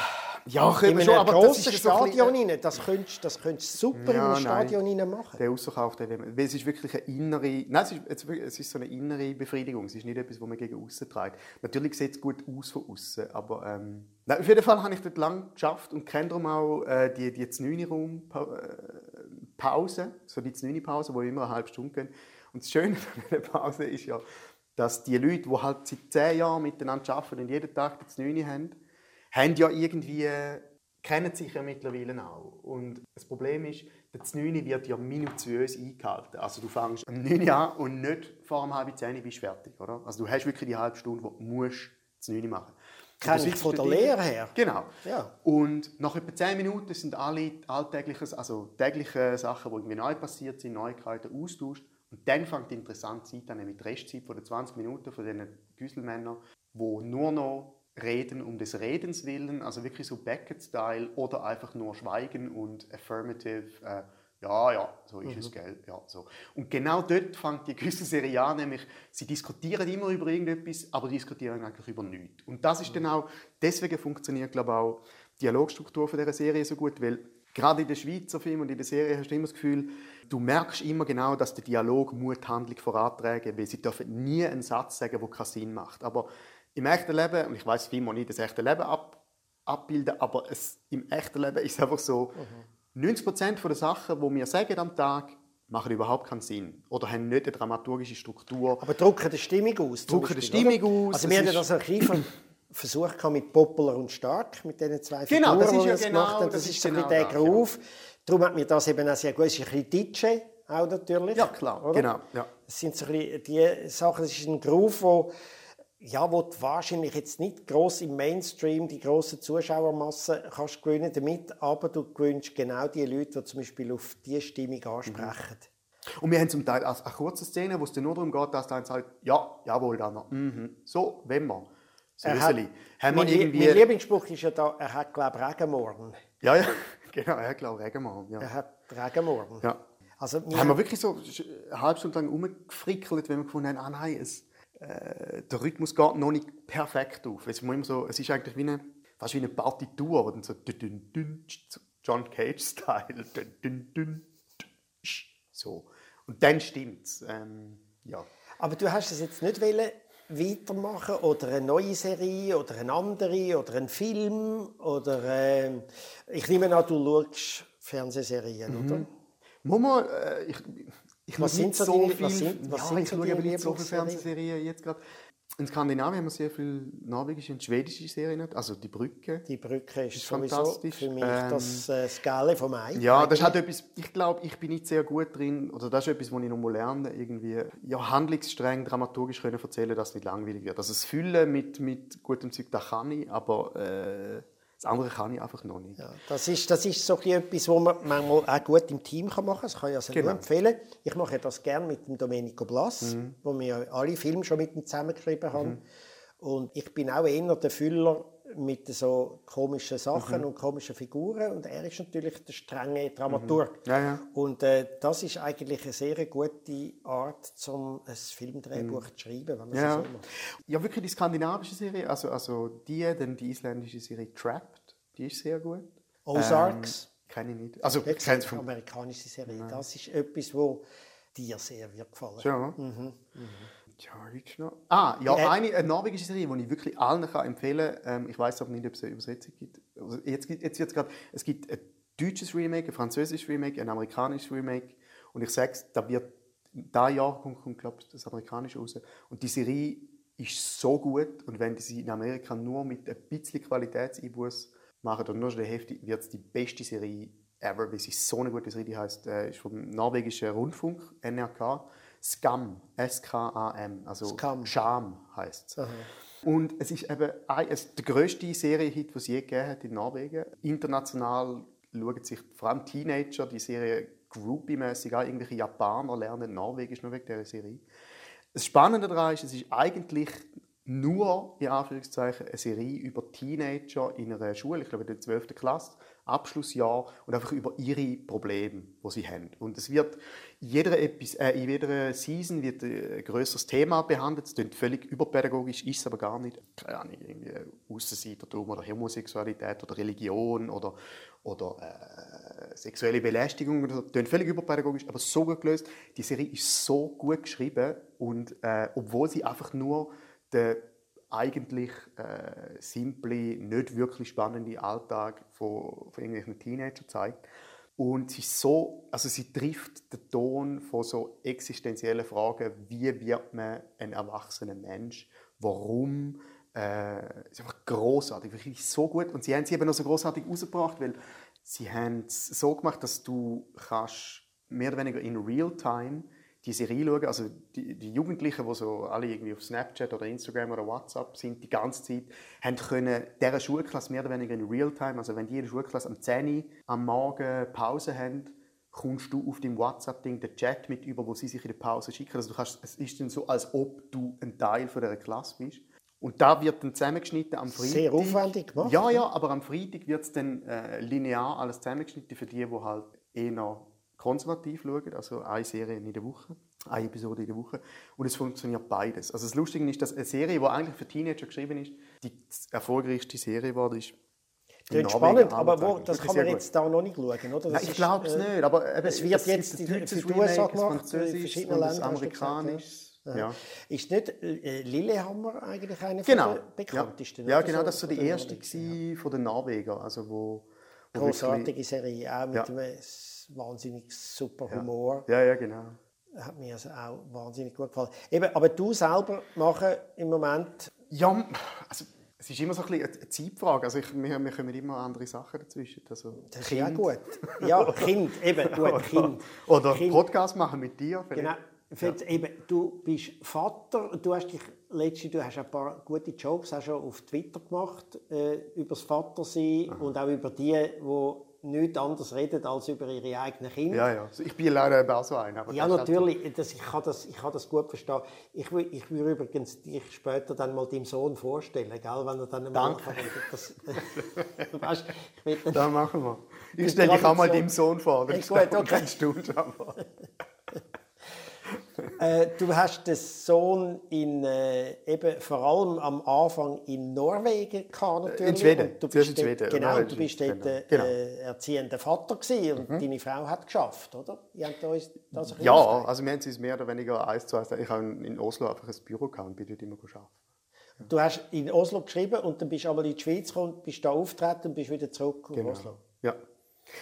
Ja, können wir schon, aber das ist Stadion rein. Das könntest, das könntest du super ja, im Stadion rein machen. Der Ausverkauf, der, weil es ist wirklich eine innere, nein, es ist, es ist so eine innere Befriedigung. Es ist nicht etwas, was man gegen außen trägt. Natürlich sieht es gut aus von außen, aber ähm, nein, auf jeden Fall habe ich dort lang geschafft und kenne darum auch äh, die die 9 Raum Pause, so die 9 Pause, wo immer eine halbe Stunde gehen und das Schöne [LAUGHS] an dieser Pause ist ja, dass die Leute, die halt seit zehn Jahren miteinander arbeiten und jeden Tag das Neune haben, haben ja irgendwie, kennen sich ja mittlerweile auch. Und das Problem ist, das Neune wird ja minutiös eingehalten. Also du fängst am 9 an und nicht vor dem halb zehn bist du fertig. Oder? Also du hast wirklich die halbe Stunde, wo du musst das Neune machen Kenne ich von der Lehre her. Genau. Ja. Und nach etwa 10 Minuten sind alle alltäglichen, also tägliche Sachen, die irgendwie neu passiert sind, Neuigkeiten austauscht. Und dann fängt die interessante Zeit an, nämlich die Restzeit von den 20 Minuten von diesen Güsselmännern, die nur noch reden um des Redens willen, also wirklich so Beckett-Style oder einfach nur schweigen und affirmative, äh, ja, ja, so ist mhm. es, gell, ja, so. Und genau dort fängt die Güsselserie an, nämlich sie diskutieren immer über irgendetwas, aber diskutieren eigentlich über nichts. Und das ist mhm. dann auch, deswegen funktioniert, glaube ich, auch die Dialogstruktur von dieser Serie so gut, weil Gerade in den Schweizer Filmen und in der Serie hast du immer das Gefühl, du merkst immer genau, dass der Dialog Mut Handlung vorantragen weil sie dürfen nie einen Satz sagen, der keinen Sinn macht. Aber im echten Leben, und ich weiß Film nicht das echte Leben ab, abbilden, aber es, im echten Leben ist es einfach so, mhm. 90% der Sachen, die wir sagen am Tag, machen überhaupt keinen Sinn oder haben nicht eine dramaturgische Struktur. Aber drucken die Stimmung aus. Drucken die Stimmung oder? aus. Also wir haben das Archiv versucht mit Popular und Stark, mit diesen zwei genau, Figuren, das ist ja genau, gemacht haben. Das, das ist, ist genau der Groove. Ja. Darum hat mir das eben auch sehr gut. Ist ein bisschen DJ auch natürlich. Ja, klar. Oder? Genau, ja. Das sind so ein die Sachen, das ist ein Groove, wo ja, wo du wahrscheinlich jetzt nicht groß im Mainstream die große Zuschauermasse kannst gewinnen damit, aber du gewinnst genau die Leute, die zum Beispiel auf diese Stimmung ansprechen. Mhm. Und wir haben zum Teil eine kurze Szene, wo es nur darum geht, dass dann sagt, ja, jawohl, dann noch. Mhm. So, wenn wir. So er hat, haben mein, irgendwie... mein Lieblingsspruch ist ja da, er hat, glaube ich, Regenmorgen. Ja, ja, [LAUGHS] genau, er hat, glaube ich, Regenmorgen. Ja. Er hat Regenmorgen. Ja. Also, wir haben wir wirklich so eine halbe Stunde lang rumgefrickelt, wenn wir gefunden haben, ah nein, es, äh, der Rhythmus geht noch nicht perfekt auf. Es ist, immer so, es ist eigentlich wie eine, fast wie eine Partitur, dann so, John Cage-Style. So. Und dann stimmt's. Ähm, ja. Aber du hast es jetzt nicht wollen weitermachen oder eine neue Serie oder eine andere oder einen Film oder äh, ich nehme an, du schaust Fernsehserien, Mhm. oder? Mama, äh, ich, ich Was sind nicht so so deine- viel. was sind- was ja, sind ich so schaue aber nicht so viele? Fernsehserien jetzt gerade. In Skandinavien haben wir sehr viele norwegische und schwedische Serien, also die Brücke. Die Brücke ist, Ist fantastisch. für mich Ähm, das äh, Skala vom Ei. Ja, das halt etwas, ich glaube, ich bin nicht sehr gut drin, oder das ist etwas, was ich noch mal lernen irgendwie ja, handlungsstreng, dramaturgisch können erzählen, dass es nicht langweilig wird. Also das Füllen mit, mit gutem Zeug, das kann ich, aber äh, das andere kann ich einfach noch nicht. Ja, das ist, das ist so etwas, was man manchmal auch gut im Team kann machen kann. Das kann ich also Genau. nur empfehlen. Ich mache das gerne mit dem Domenico Blas, Mhm. wo wir ja alle Filme schon mit ihm zusammengeschrieben haben. Und ich bin auch eher der Füller mit so komischen Sachen Mhm. und komischen Figuren. Und er ist natürlich der strenge Dramaturg. Ja, ja. Und äh, das ist eigentlich eine sehr gute Art, um ein Filmdrehbuch zu schreiben, wenn man Mhm. Ja. so macht. ja, wirklich die skandinavische Serie, also, also die, dann die isländische Serie Trapped, die ist sehr gut. Ozarks. Ähm, kenne ich nicht. Also, ich kenne vom... amerikanische Serie. Das ist etwas, wo dir sehr wird gefallen. Ja. Ja, gibt's noch? Ah, ja, Äh, eine, eine norwegische Serie, die ich wirklich allen kann empfehlen kann. Ähm, ich weiß aber nicht, ob es eine Übersetzung gibt. Also jetzt jetzt wird's grad, es gibt ein deutsches Remake, ein französisches Remake, ein amerikanisches Remake. Und ich sage es, da wird da Jahr kommt, kommt glaube ich, das amerikanische raus. Und die Serie ist so gut. Und wenn die sie in Amerika nur mit ein bisschen Qualitätseinbuß machen oder nur schon Hälfte, wird es die beste Serie ever. Weil sie ist so eine gute Serie. Die heißt, äh, ist vom norwegischen Rundfunk, NRK. Scam, S-K-A-M, also Scam. Scham heißt es. Und es ist eben es der grösste Serienhit, den es je gegeben hat in Norwegen. International schauen sich vor allem Teenager die Serie groupie-mässig an. Irgendwelche Japaner lernen Norwegisch nur wegen dieser Serie. Das Spannende daran ist, es ist eigentlich nur, in Anführungszeichen, eine Serie über Teenager in einer Schule, ich glaube in der 12. Klasse, Abschlussjahr, und einfach über ihre Probleme, die sie haben. Und es wird in jeder, Epis äh, in jeder Season wird ein grösseres Thema behandelt. Es klingt völlig überpädagogisch, ist aber gar nicht. Keine Ahnung, irgendwie Aussenseitertum oder Homosexualität oder Religion oder, oder äh, sexuelle Belästigung. So. Klingt völlig überpädagogisch, aber so gut gelöst. Die Serie ist so gut geschrieben und äh, obwohl sie einfach nur den eigentlich äh, simple, nicht wirklich spannende Alltag von, von irgendwelchen Teenagern zeigt. Und sie so, also sie trifft den Ton von so existenziellen Fragen, wie wird man ein erwachsener Mensch, warum, äh, ist einfach großartig, wirklich so gut. Und sie haben sie eben noch so großartig rausgebracht, weil sie haben es so gemacht, dass du kannst mehr oder weniger in Real-Time die Serie schauen, also die, die Jugendlichen, die so alle irgendwie auf Snapchat oder Instagram oder WhatsApp sind, die ganze Zeit, haben können dieser Schulklasse mehr oder weniger in Realtime, also wenn die in der Schulklasse am 10 Uhr am Morgen Pause haben, kommst du auf deinem WhatsApp-Ding den Chat mit über, wo sie sich in der Pause schicken. Also du kannst, es ist dann so, als ob du ein Teil von dieser Klasse bist. Und da wird dann zusammengeschnitten am Freitag. Sehr aufwendig gemacht, Ja, ja, aber am Freitag wird es dann äh, linear alles zusammengeschnitten für die, die halt eher konservativ schauen, also eine Serie in der Woche, eine Episode in der Woche. Und es funktioniert beides. Also das Lustige ist, dass eine Serie, die eigentlich für Teenager geschrieben ist, die erfolgreichste Serie geworden ist. in Klingt spannend, aber wo, das kann man jetzt da noch nicht schauen, oder? Das Nein, ich glaube es äh, nicht, aber eben, es wird gibt jetzt in- die USA Remake, ein gemacht, in französisches verschiedenen Ländern, gesagt, ja. amerikanisches. Ja. Ist nicht äh, Lillehammer eigentlich einer Genau. der bekanntesten? Ja, oder genau, so, das war so die den erste von den Norwegern, also wo, wo Großartige Serie, auch mit Ja. einem wahnsinnig super Humor. Ja, ja, genau. Hat mir also auch wahnsinnig gut gefallen. Eben, aber du selber machen im Moment Ja, also es ist immer so ein bisschen eine Zeitfrage. Also ich, wir, wir kommen immer andere Sachen dazwischen. Also Das ist ja gut. Ja, [LAUGHS] Kind, eben, gut, Kind. Oder Kind. Podcast machen mit dir. vielleicht. Genau. Für eben, du bist Vater, du hast dich letztens, du hast ein paar gute Jokes auch schon auf Twitter gemacht äh, über das Vatersein und auch über die, die nichts anderes reden als über ihre eigenen Kinder. Ja, ja. Also Ich bin leider eben auch so einer. aber Ja, ist halt- natürlich. Das, ich, kann das, ich kann das gut verstehen. Ich will, ich will übrigens dich später dann mal deinem Sohn vorstellen, gell? wenn er dann mal Danke. das, [LAUGHS] weißt, ich will dann, Das machen wir. Ich stelle dich auch mal deinem Sohn vor. Hey, Das gut, okay. du schon mal. Äh, du hast den Sohn in, äh, eben vor allem am Anfang in Norwegen gehabt, natürlich. In Schweden. Und du bist in Schweden. Genau, Genau, du bist dort genau. äh, Genau. Mhm. äh, erziehender Vater gewesen und deine Frau hat geschafft, oder? Ihr habt uns das ein Ja, also wir haben es mehr oder weniger eins zu eins. Ich habe in Oslo einfach ein Büro gehabt und bin dort immer arbeiten. Du hast in Oslo geschrieben und dann bist du aber in die Schweiz gekommen, bist da auftreten und bist wieder zurück Genau. auf Oslo. Ja.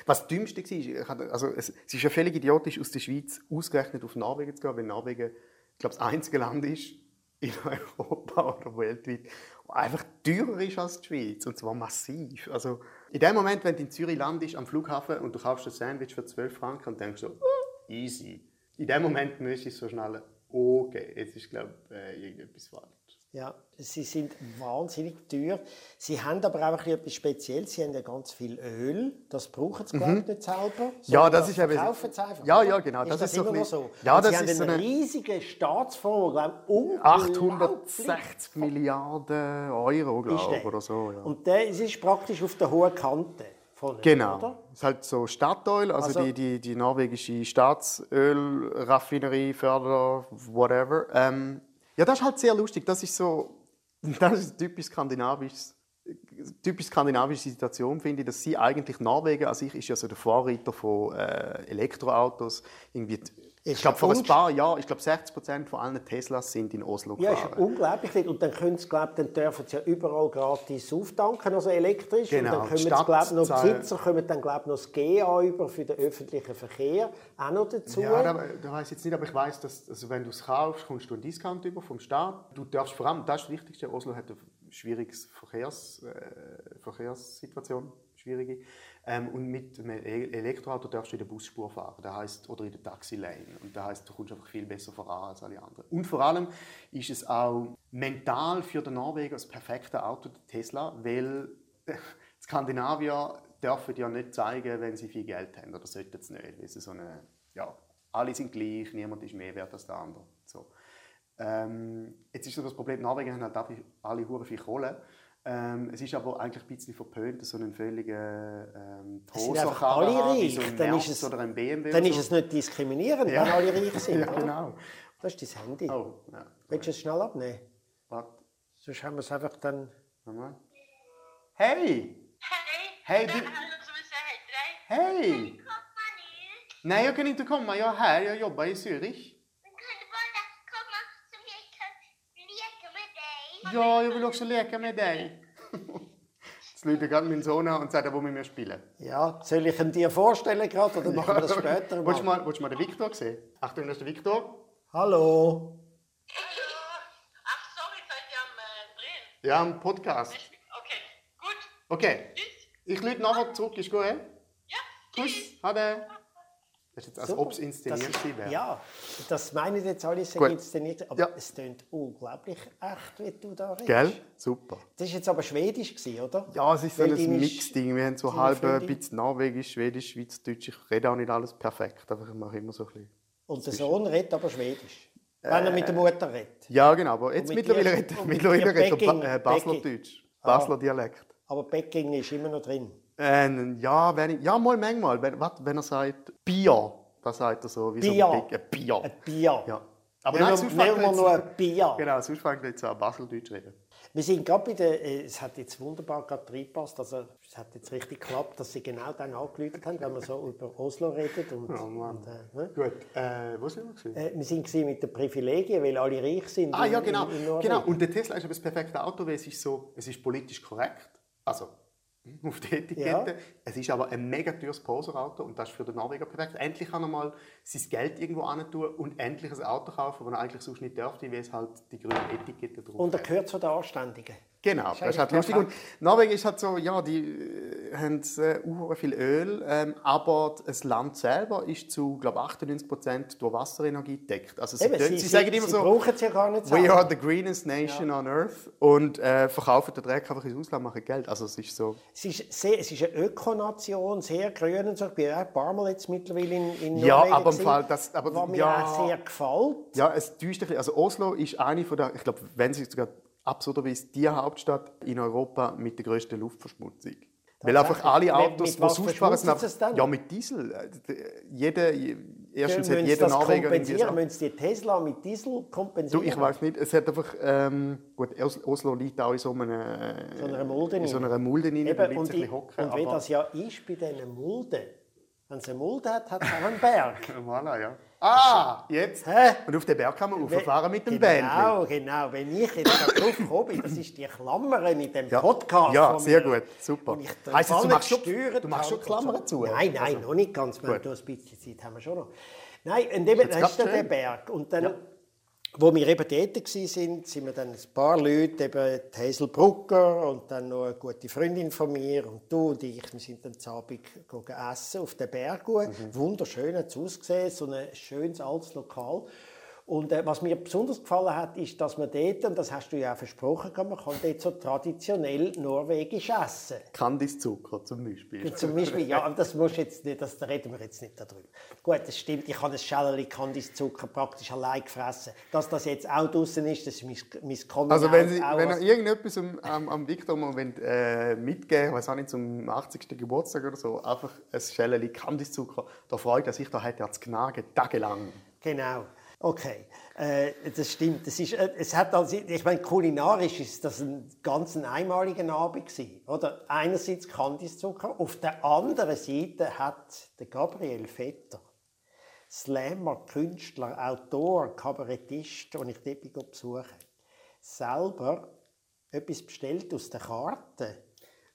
Was das Dümmste war, also es, es ist ja völlig idiotisch, aus der Schweiz ausgerechnet auf Norwegen zu gehen, weil Norwegen, ich glaube, das einzige Land ist in [LAUGHS] Europa oder weltweit, das einfach teurer ist als die Schweiz. Und zwar massiv. Also in dem Moment, wenn du in Zürich landest, am Flughafen, und du kaufst ein Sandwich für 12 Franken und denkst so, oh, easy. In dem Moment müsstest du so schnell, okay, jetzt ist, glaube ich, äh, irgendetwas falsch. Ja, sie sind wahnsinnig teuer. Sie haben aber auch etwas Spezielles. Sie haben ja ganz viel Öl. Das brauchen sie, glaube ich, nicht selber. Mhm. Ja, sondern das ist eben- verkaufen sie einfach. Ja, ja, genau, Ist das das, ist so immer ein noch so. Ja, Und das sie haben ist so einen eine- riesigen Staatsfonds, glaube ich, unglaublich 860 Milliarden Euro, glaube ich, der. oder so. Ja. Und der ist praktisch auf der hohen Kante. Von ihm, Genau. Oder? Es ist halt so Statoil, also, Also- die, die, die norwegische Staatsölraffinerie, Förder, whatever. Ähm, ja, das ist halt sehr lustig. Das ist so, [LAUGHS] das ist typisch skandinavisch. Typisch skandinavische Situation finde ich, dass sie eigentlich Norwegen, also ich ist ja so der Vorreiter von äh, Elektroautos, irgendwie, ich glaube vor ein paar Jahren, ich glaube 60 Prozent von allen Teslas sind in Oslo Ja, ist gefahren. unglaublich. Und dann können sie, glaube dann dürfen sie ja überall gratis auftanken, also elektrisch. Genau, Und dann die sie, Stadt glaube noch Besitzer kommen dann, glaube noch das GA über für den öffentlichen Verkehr auch noch dazu. Ja, da, da weiß ich jetzt nicht, aber ich weiß, dass also wenn du es kaufst, kommst du einen Discount über vom Staat. Du darfst vor allem, das ist das Wichtigste, Oslo hat eine schwierige Verkehrs, äh, Verkehrssituation, schwierige. Ähm, und mit einem E- Elektroauto darfst du in der Busspur fahren, das heißt, oder in der Taxilane. Und das heißt, du kommst einfach viel besser voran als alle anderen. Und vor allem ist es auch mental für den Norweger das perfekte Auto, der Tesla, weil [LAUGHS] Skandinavier dürfen ja nicht zeigen, wenn sie viel Geld haben, oder sollten es nicht, weil sie so eine, ja, alle sind gleich, niemand ist mehr wert als der andere. So. Ähm, jetzt ist so das Problem, die Norweger haben halt alle, alle viel Kohle. Ähm, es ist aber eigentlich ein bisschen verpönt, so einen völligen ähm, Es sind einfach alle Tosa-Karren wie reich. so ein Dann Merz ist es- oder ein BMW. Dann oder ist so. es nicht diskriminierend, Ja. wenn alle reich [LAUGHS] sind. Ja, genau. Das ist dein Handy. Oh, ja. Willst du es schnell abnehmen? Warte, Sonst haben wir es einfach dann... warte mal. Hey! Du- deg. Hei! Komma nu. Nej, jag kan inte komma. Jag är här. Jag jobbar i Zürich. Men kan du bara komma så jag kan leka med dig? Ja, jag vill också leka med dig. Jetzt läutet gerade mein Sohn an und sagt, er will mit mir spielen. Ja, soll ich ihn dir vorstellen gerade oder machen wir das später [LAUGHS] Willst du mal? mal, willst du mal den Victor sehen? Achtung, das ist der Victor. Hallo? Hallo. Ach, sorry, seid ihr am äh, Drehen? Ja, ein Podcast. Okay, gut. Okay. Tschüss. Ich lüte nachher zurück. Ist gut, hä? Ja, Kuss. Ade. Das ist jetzt, als Super. ob es inszeniert Das- wäre. Ja, das meinen jetzt alle, es inszeniert. Aber Ja. es klingt unglaublich echt, wie du da redest. Gell? Super. Das war jetzt aber schwedisch, oder? Ja, es ist so ein Mix-Ding. Wir haben so halb ein bisschen Norwegisch, Schwedisch, Schweizerdeutsch. Ich rede auch nicht alles perfekt, aber ich mache immer so ein bisschen. Und der Sohn redet aber schwedisch. Wenn er mit der Mutter redet. Ja, genau, aber jetzt mit mittlerweile redet er Peking- ba äh, Baslerdeutsch. Ah. Basler Dialekt. Aber Peking ist immer noch drin. Äh, ja, wenn ich, ja, mal manchmal. Wenn, wat, wenn er sagt Bier, dann sagt er so wie Bier. so ein Big- ein Bier. Ein Bier. Ja. Aber nein, sonst nehmen wir nur ein Bier. Genau, sonst fängt jetzt an Baseldeutsch reden. Wir sind gerade bei der, äh, es hat jetzt wunderbar gerade reingepasst, also es hat jetzt richtig geklappt, dass sie genau dann angeläutet haben, wenn man so über Oslo redet. Und, Oh Mann. und, äh, ne? Gut, äh, wo sind wir? äh, wir sind mit den Privilegien, weil alle reich sind. Ah in- ja, genau. in, in genau. Und der Tesla ist aber das perfekte Auto, weil es ist so, es ist politisch korrekt. Also [LAUGHS] auf die Etikette. Ja. Es ist aber ein mega teures Poserauto und das ist für den Norweger perfekt. Endlich kann er mal sein Geld irgendwo hin tun und endlich ein Auto kaufen, das er eigentlich sonst nicht dürfte, weil es halt die grüne Etikette drauf Und er gehört zu den Anständigen. Genau, Das ist halt lustig. Und Norwegen ist halt so, ja, die äh, haben äh, uh, viel Öl, ähm, aber das Land selber ist zu, glaube 98 Prozent durch Wasserenergie gedeckt. Also sie, Eben, tun- sie, sagen immer sie so, brauchen ja gar nicht we are the greenest nation on earth und äh, verkaufen den Dreck einfach ins Ausland, machen Geld. Also es ist so, Es ist, sehr, es ist eine Ökonation, sehr grün und so. Ich bin ja auch ein paar Mal jetzt mittlerweile in, in Ja, Norwegen aber im gewesen, Fall, das- aber- was mir ja. auch sehr gefällt. ja, es täuscht ein bisschen. Also Oslo ist eine von der, ich glaube, wenn sie sogar absurderweise die Hauptstadt in Europa mit der größten Luftverschmutzung. Weil einfach alle Autos, die was sonst fahren, sind einfach, ja mit Diesel. Äh, Jede, erstens Müssen hat jeder Norweger kompensieren? Müssen sie die Tesla mit Diesel kompensieren? Du, ich weiß nicht, es hat einfach, ähm, gut, Os- Oslo liegt auch in so, einem, äh, So einer Mulde in so einer Mulde rein, Eben, und, ich, hocken. und wie das ja ist bei diesen Mulden, wenn es eine Mulde hat, hat es auch einen Berg. [LAUGHS] Voilà, ja. Ah, jetzt. Hä? Und auf den Berg kann man rauffahren mit dem genau, Bändchen. Genau, wenn ich jetzt drauf bin, das ist die Klammern in dem Ja. Podcast. Ja, sehr gut, super. ich da Heisst das, du machst schon- du machst schon. Klammern zu? Nein, nein, noch nicht ganz. Wir haben Gut. da ein bisschen Zeit haben wir schon noch. Nein, und eben, das ist dann der. Berg. Und dann, wo wir eben dort waren, sind, sind wir dann ein paar Leute, eben Hazel Brucker und dann noch eine gute Freundin von mir und du und ich, wir sind dann zu Abend gegangen essen auf den Berg. Mhm. Wunderschön hat es ausgesehen, so ein schönes altes Lokal. Und äh, was mir besonders gefallen hat, ist, dass man dort, und das hast du ja auch versprochen, man kann dort so traditionell norwegisch essen. Kandiszucker zum Beispiel. Zum Beispiel, ja, aber das musst jetzt nicht, das da reden wir jetzt nicht darüber. Gut, das stimmt, ich habe ein Schällerchen Kandiszucker praktisch allein gefressen. Dass das jetzt auch draußen ist, das ist mein, mein Coming Also wenn, Sie, wenn ihr irgendetwas am, am, am Victor mal wollt, äh, mitgeben weiß auch nicht, zum 80. Geburtstag oder so, einfach ein Schälchen Kandiszucker, da freut er sich, da hat er zu knagen, tagelang. Genau. Okay, äh, das stimmt. Das ist, äh, es hat also, ich meine, kulinarisch ist das ein ganz ein einmaliger Abend gewesen, oder? Einerseits Kandiszucker, auf der anderen Seite hat der Gabriel Vetter, Slammer, Künstler, Autor, Kabarettist, den ich dort bin besuchen, selber etwas bestellt aus der Karte.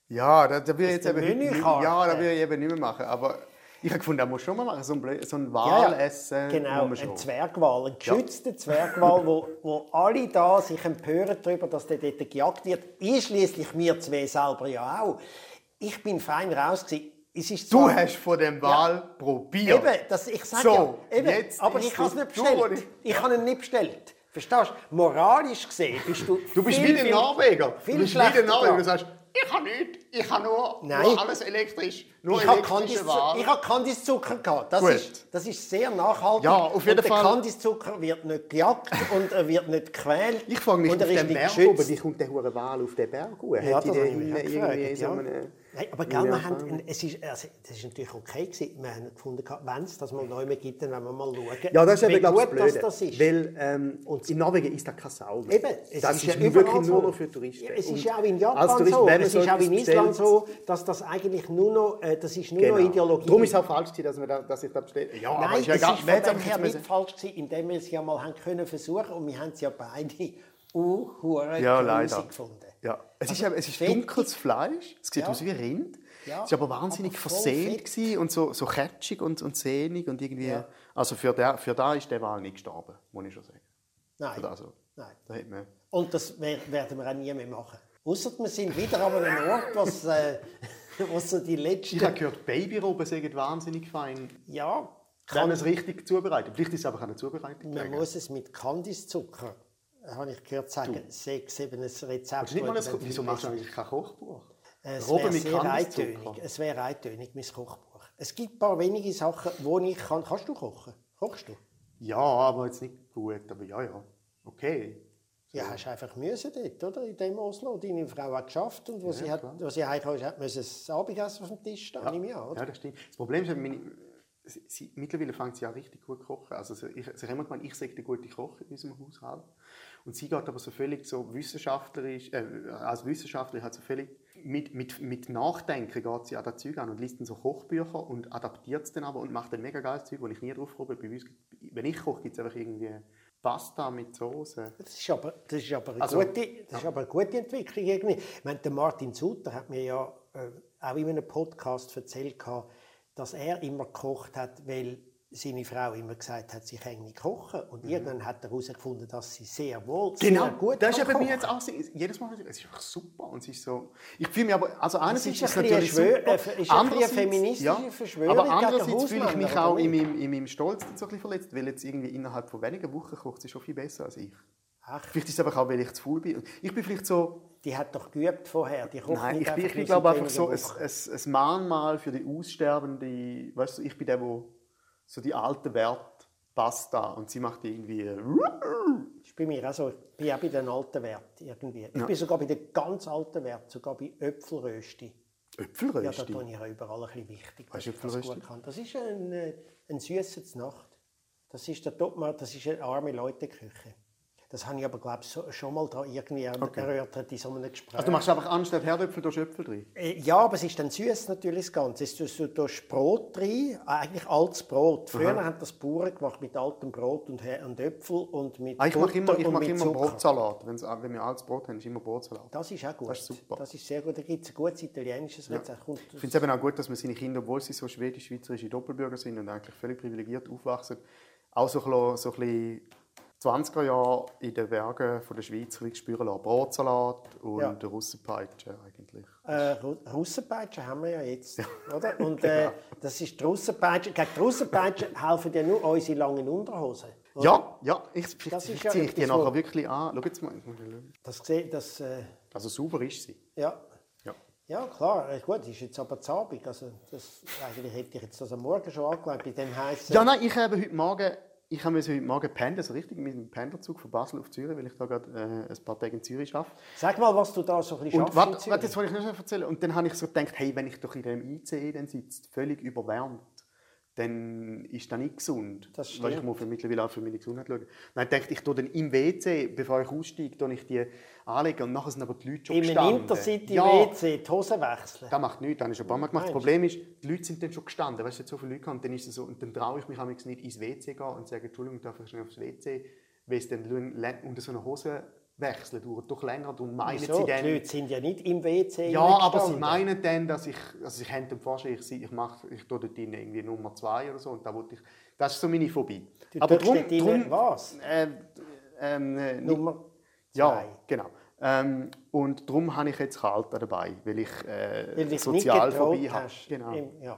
Ja, da, da will ich jetzt eben ja, da will ich eben nicht mehr machen, aber ich habe gefunden, er muss schon mal machen, so ein, so ein Ja, Walessen. Genau, ein Zwergwal, ein geschützter Zwergwal, wo, wo alle da sich empören darüber, dass der dort gejagt wird. Einschließlich wir zwei selber ja auch. Ich bin fein raus. gewesen. Es ist Du hast von dem Wal probiert. Eben, das, ich sage So, ja, eben, jetzt aber ich habe es nicht bestellt. Ich habe ihn nicht bestellt. Verstehst du? Moralisch gesehen bist du Du bist viel, wie der Norweger. viel du bist wie der Norweger. Du sagst, ich habe nichts, ich habe nur, Nein. nur alles elektrisch. Nur Ich habe elektrische Ware. ich habe Kandiszucker gehabt. Das Gut. ist, das ist sehr nachhaltig. Ja, auf jeden und der Fall. Kandiszucker wird nicht gejagt [LAUGHS] und er wird nicht gequält. Ich frage mich, und er auf nicht Berg oben, wie kommt der hure Wal auf den Berg hoch? Ja, Hat die den irgendwie so einen... Nein, aber gell, wir haben, Erfahrung? es ist, also, das ist natürlich okay gewesen. Wir haben gefunden, wenn es das mal neu gibt, dann wollen wir mal schauen, Ja, das ist wie eben, glaube ich, gut das das, das ist. Weil ähm, in Norwegen ist das keine Sau. mehr. Eben, es das ist, ist, ja wirklich überall nur so. noch für Touristen. Ja, es ist Und ja auch in Japan Tourist, so. Es so ist auch in Island so, dass das eigentlich nur noch, äh, das ist nur noch Genau. Ideologie. Darum ist es auch falsch, gewesen, dass, man da, dass ich das bestellt Ja, aber Nein, ist ja es ist von dem her jetzt nicht falsch gewesen, indem wir es ja mal haben können versuchen und wir haben es ja beide Ja, leider. gefunden. Ja, es ist, Also, es ist dunkles Fleisch, es sieht Ja. aus wie Rind. Ja, es ist aber wahnsinnig aber versehnt und so, so ketschig und, und sehnig und irgendwie... Also für, der, für da ist der Wahl nicht gestorben, muss ich schon sagen. Nein. Also, Nein. da hat man... Und das wer- werden wir auch nie mehr machen. Ausser wir sind wieder an einem Ort, was, äh, [LAUGHS] was so die letzten... Ich habe gehört, Babyrobben sind wahnsinnig fein. Ja, Kann es richtig zubereiten. Vielleicht ist es einfach eine Zubereitung. man muss es mit Kandiszucker, habe ich gehört, sagen, sechs, eben ein Rezept. Du nicht mal ein, wieso machst du eigentlich kein Kochbuch? Es Robben wäre sehr eintönig. Es wäre eintönig, mein Kochbuch. Es gibt ein paar wenige Sachen, wo ich kann. Kannst du kochen? Kochst du? Ja, aber jetzt nicht gut. Aber ja, ja. Okay. Ja, hast einfach müssen dort, oder? In dem Oslo. Deine Frau hat geschafft und wo sie, hat, wo sie heimkam, ist, hat müssen das Abendessen auf dem Tisch stehen, nehme ich an, oder? Ja, das stimmt. Das Problem ist, meine, sie, sie, mittlerweile fängt sie an richtig gut zu kochen. Also sie, ich, sie haben immer gemeint, ich sage der gute Koch in unserem Haushalt. Und sie geht aber so völlig so wissenschaftlerisch, äh, als Wissenschaftlerin halt so völlig mit, mit, mit Nachdenken geht sie an das Zeug an und liest dann so Kochbücher und adaptiert es dann aber und macht ein mega geiles Zeug, wo ich nie drauf komme. Bei uns, wenn ich koche, gibt es einfach irgendwie Pasta mit Soße. Das ist aber, das ist aber, eine, Also, gute, das ist aber eine gute Entwicklung. Irgendwie. Ich meine, der Martin Suter hat mir ja äh, auch in einem Podcast erzählt, dass er immer gekocht hat, weil seine Frau immer gesagt hat, sie kann nicht kochen. Und irgendwann hat er herausgefunden, dass sie sehr wohl, sehr gut Mhm. Genau. das ist eben mir jetzt auch so- jedes Mal, es ist einfach super und es ist so, ich fühle mich aber, also einerseits ist es natürlich super, äh, ist bisschen eine Andererseits- feministische Verschwörung aber andererseits fühle ich mich auch in meinem, in meinem Stolz so ein bisschen verletzt, weil jetzt irgendwie innerhalb von wenigen Wochen kocht sie schon viel besser als ich. Ach, Vielleicht ist es einfach auch, weil ich zu faul bin. Ich bin vielleicht so, die hat doch geübt vorher. Die kocht nein, nicht ich bin, ich nur bin glaube einfach so ein, ein, ein Mahnmal für die aussterbende, weißt du, ich bin der, wo so die alten Werte passt da und sie macht irgendwie Das ist bei mir auch so. Ich bin auch bei den alten Werten irgendwie. Ich bin sogar bei den ganz alten Werten, sogar bei Äpfelrösti. Ja, Äpfelrösti? da tue ich ja überall ein bisschen wichtig, ich das Äpfelrösti? gut kann. Das ist ein, äh, ein süßer zur Nacht. Das ist der Topmann, das ist eine arme Leute-Küche. Das habe ich aber, glaube ich, so, schon mal da irgendwie erörtert in so einem Gespräch. Also du machst einfach anstatt Herdöpfel durch Äpfel drin? Äh, Ja, aber es ist dann süß natürlich das Ganze. Es tust du tust Brot rein, eigentlich altes Brot. Früher haben das Bauern gemacht mit altem Brot und, und Äpfel und mit Ah, ich mache immer, ich und mach mit immer Zucker. Brotsalat. Wenn's, wenn wir altes Brot haben, ist immer Brotsalat. Das ist auch gut. Das ist super. Das ist sehr gut. Da gibt es ein gutes italienisches Rezept. Kommt- Ich finde es eben auch gut, dass man seine Kinder, obwohl sie so schwedisch-schweizerische Doppelbürger sind und eigentlich völlig privilegiert aufwachsen, auch so ein bisschen, so ein bisschen 20er Jahre in den Bergen von der Schweiz spüren lassen. Brotsalat und Ja. Russenpeitsche eigentlich. Äh, Ru- Russenpeitsche haben wir ja jetzt, oder? [LAUGHS] Und äh, Genau. das ist die Russenpeitsche. Gegen die Russenpeitsche [LAUGHS] helfen ja nur unsere langen Unterhosen. oder? Ja, ja, ich, Das vielleicht, ist vielleicht ja ziehe ich die nachher wirklich an. Schau jetzt mal. ich. Das das, äh, Also sauber ist sie. ja. Ja. Ja, klar. Äh, Gut, ist jetzt aber zu Abend. Also, das, eigentlich hätte ich jetzt das am Morgen schon angelegt. Bei dem heisst Ja, nein, ich habe heute Morgen, ich habe heute Morgen pendeln, so richtig mit dem Pendlerzug von Basel auf Zürich, weil ich da gerade äh, ein paar Tage in Zürich arbeite. Sag mal, was du da so ein bisschen Und schaffst warte, warte, jetzt wollte ich noch erzählen. Und dann habe ich so gedacht, hey, wenn ich doch in dem ICE dann sitze, völlig überwärmt, dann ist das nicht gesund. Das Weil stimmt. ich muss mittlerweile auch für meine Gesundheit schauen. Dann dachte ich, ich tue dann im WC, bevor ich aussteige, tue ich die anlegen und nachher sind aber die Leute schon Im gestanden. Intercity-WC die Hose wechseln. Das macht nichts, das habe ich schon ein paar Mal gemacht. Das Problem ist, die Leute sind dann schon gestanden. Weißt du, so viele Leute haben, und dann ist es so, und dann traue ich mich manchmal nicht ins WC gehen und sage, Entschuldigung, darf ich schnell aufs WC, weil es dann unter so einer Hose wechseln dauert doch länger, darum meinen Wieso? sie Die dann... Leute sind ja nicht im WC Ja, aber sie meinen dann, dass ich, also ich hätte vorstellen, ich, ich mache, ich tue dort drin irgendwie Nummer zwei oder so und da wollte ich, das ist so meine Phobie. Du tust dort rein was? Äh, ähm, äh, nicht- Nummer ja, zwei. genau. Ähm, und darum habe ich jetzt Kalte dabei, weil ich äh, Weil Sozialphobie habe. Genau. Im, ja.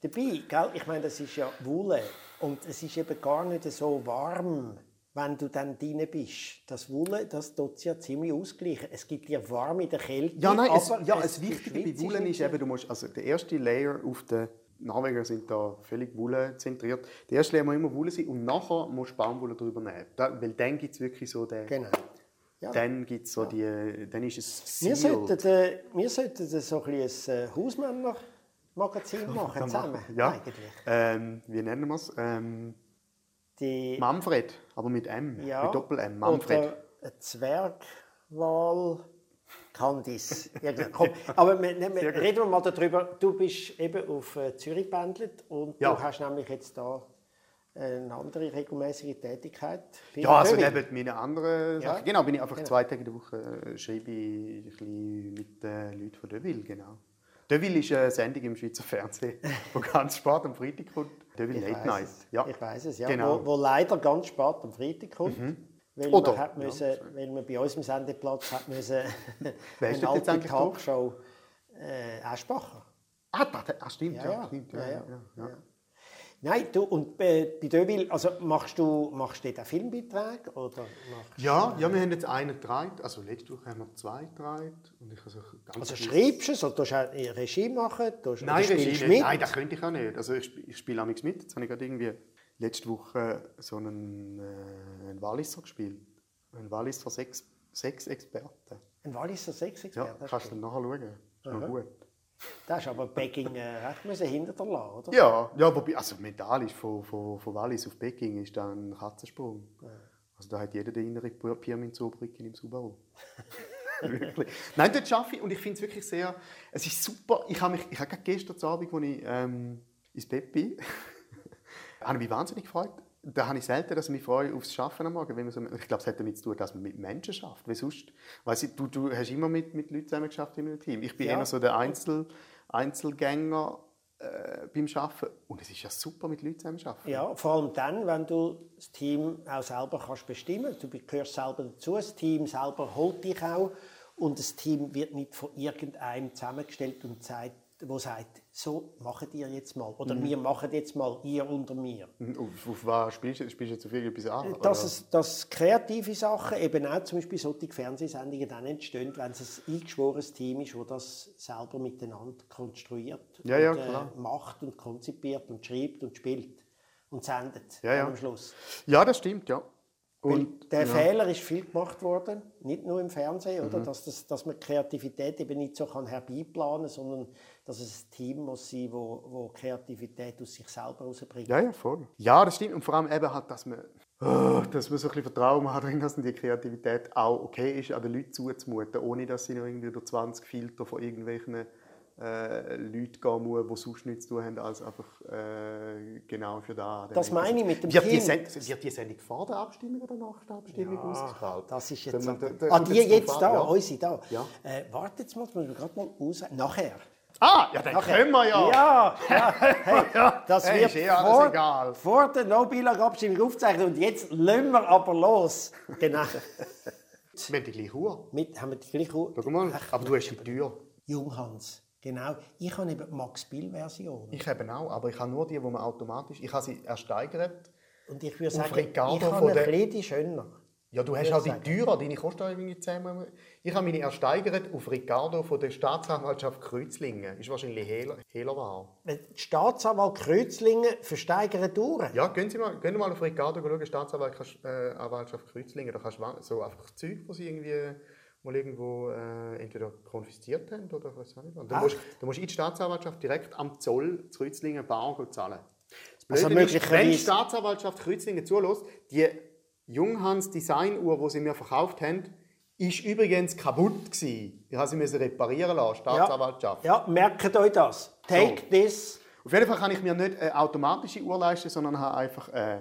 Dabei, gell, ich meine, das ist ja Wolle und es ist eben gar nicht so warm, wenn du dann drin bist. Das Wolle, das tut es ja ziemlich ausgleichen. Es gibt ja warm in der Kälte, Ja, nein, es, ja, es- das Wichtige bei nicht ist eben, du musst, also der erste Layer auf den Norweger sind da völlig Wolle zentriert. Der erste Layer muss immer Wolle sein und nachher musst du Baumwolle drüber nehmen. Da, weil dann gibt es wirklich so den, Genau. Ja. dann gibt's so die, dann ist es Wir sealed. sollten, äh, wir sollten so ein, ein äh, Hausmänner-Magazin [LAUGHS] machen, zusammen. Ja. Eigentlich. Ähm, wie nennen wir es? Ähm, Die, Manfred, aber mit M, ja, mit Doppel-M. Manfred. Oder Zwergwal. Candice. Ja, genau. Komm, aber wir, wir, reden wir mal darüber. Du bist eben auf äh, Zürich gependelt und Ja. du hast nämlich jetzt da eine andere regelmäßige Tätigkeit. Ja, also neben meinen anderen Ja. Sachen. Genau, bin ich einfach Genau. zwei Tage in der Woche äh, schreibe ich ein bisschen mit den Leuten von Deville, genau. Deville ist eine Sendung im Schweizer Fernsehen, [LAUGHS] wo ganz spät am Freitag kommt. Deville Late weiss Night. es. Ja. Ich weiß es, ja. Genau. Mhm. Wo, wo leider ganz spät am Freitag kommt. Weil, Oder- man hat müssen, weil man bei uns im Sendeplatz hat müssen [LAUGHS] eine alte? Talkshow äh, Aschbacher. Ah, da, da, ah, stimmt, Ja, ja, ja. stimmt. Ja, Ja, ja. Ja, ja. Ja. Nein, du, und äh, bei Deville, also machst du, machst du dort auch Filmbeiträge? Oder Ja, ja, wir haben jetzt einen gedreht, also letzte Woche haben wir zwei gedreht. Und ich also ganz also schreibst du es oder tust du auch Regie machen? Tust, Nein, Regie mit? Nein, das könnte ich auch nicht. Also ich, ich spiele amigs mit. Jetzt habe ich gerade irgendwie letzte Woche so einen, äh, einen Walliser gespielt. Einen Walliser Sex, Sexexperten. Ein Walliser Ja, Sexexperte. kannst du dann nachher schauen. Ist noch gut. Das ist aber Peking äh, recht müssen hinter dir lassen, oder? Ja, ja wobei, also mental ist von, von, von Wallis auf Peking ist da ein Katzensprung. Also da hat jeder den inneren Pirmin zu im Subaru. [LAUGHS] wirklich. Nein, dort arbeite ich und ich finde es wirklich sehr, es ist super. Ich habe mich, ich habe gerade gestern Abend, als ich ähm, ins Bett bin, [LAUGHS] habe ich mich wahnsinnig gefreut. Da habe ich selten, dass ich mich freue aufs Arbeiten am Morgen. Wenn man so, ich glaube, es hat damit zu tun, dass man mit Menschen schafft. Weil sonst, weiss ich, du, du hast immer mit, mit Leuten zusammen geschafft in einem Team. Ich bin Ja. eher so der Einzel, Einzelgänger äh, beim Arbeiten. Und es ist ja super, mit Leuten zusammen zu arbeiten. Ja, vor allem dann, wenn du das Team auch selber kannst bestimmen Du gehörst selber dazu, das Team selber holt dich auch und das Team wird nicht von irgendeinem zusammengestellt und sagt, wo sagt, so machen ihr jetzt mal oder Mhm. wir machen jetzt mal, ihr unter mir. Auf, auf was spielst du? Spielst du jetzt auf irgendetwas an? Dass, oder? es, dass kreative Sachen, eben auch zum Beispiel solche Fernsehsendungen dann entstehen, wenn es ein eingeschworenes Team ist, das das selber miteinander konstruiert Ja, ja, und. Äh, macht und konzipiert und schreibt und spielt und sendet Ja, am Schluss. Ja, das stimmt, ja. Und, der ja. Fehler ist viel gemacht worden, nicht nur im Fernsehen, Mhm. oder? Dass, das, dass man Kreativität eben nicht so kann herbeiplanen sondern dass es ein Team muss sein, wo, wo Kreativität aus sich selber rausbringt. Ja, ja, voll. Ja, das stimmt. Und vor allem eben halt, dass man, oh, dass man so ein bisschen Vertrauen hat, [LAUGHS] dass die Kreativität auch okay ist, an den Leuten zuzumuten, ohne dass sie noch irgendwie durch 20 Filter von irgendwelchen äh, Leuten gehen müssen, die sonst nichts zu tun haben, als einfach äh, genau für da. Das meine ich mit dem wird die, Team. Send wird die Sendung vor der Abstimmung oder nach der Abstimmung ausgestrahlt? Das ist jetzt. Da- da- da ah, die jetzt da, ja. unsere da. Ja. Äh, wartet mal, das müssen wir gerade mal raus. Nachher. Ah, ja, dann können wir ja. Ja, ja. [LAUGHS] Hey, das Hey, wird ist eh alles vor, egal. vor der No-Billag-Abstimmung aufgezeichnet. Und jetzt lassen wir aber los. Genau. Wir haben die gleiche Uhr. Mit, haben wir die gleiche Uhr? Schau mal, Ach, aber du hast die Tür. Junghans. Genau. Ich habe eben die Max-Bill-Version. Ich eben auch, aber ich habe nur die, die man automatisch... Ich habe sie ersteigert. Und ich würde sagen, Ricardo ich habe der- eine kleine schöner. Ja, du hast ich die teurer, deine kostet auch irgendwie 10 Mal. Ich habe meine ersteigert auf Ricardo von der Staatsanwaltschaft Kreuzlingen. Ist wahrscheinlich Hehler, Hehlerware. Die Staatsanwalt Kreuzlingen versteigern Uhren. Ja, gehen Sie mal, gehen Sie mal auf Ricardo schauen, Staatsanwaltschaft äh, Kreuzlingen. Da kannst du so einfach Zeug, die sie irgendwie mal irgendwo äh, entweder konfisziert haben oder was auch dann Ach. musst, du in die Staatsanwaltschaft direkt am Zoll Kreuzlingen bar zahlen. Das Also Blöde ist, wenn die möglicherweise- Staatsanwaltschaft Kreuzlingen zulässt, die Junghans Designuhr, die sie mir verkauft haben, ist übrigens kaputt gewesen. Ich habe sie müssen reparieren lassen, Staatsanwaltschaft. Ja, merkt euch das. Take this. Auf jeden Fall kann ich mir nicht eine automatische Uhr leisten, sondern habe einfach äh,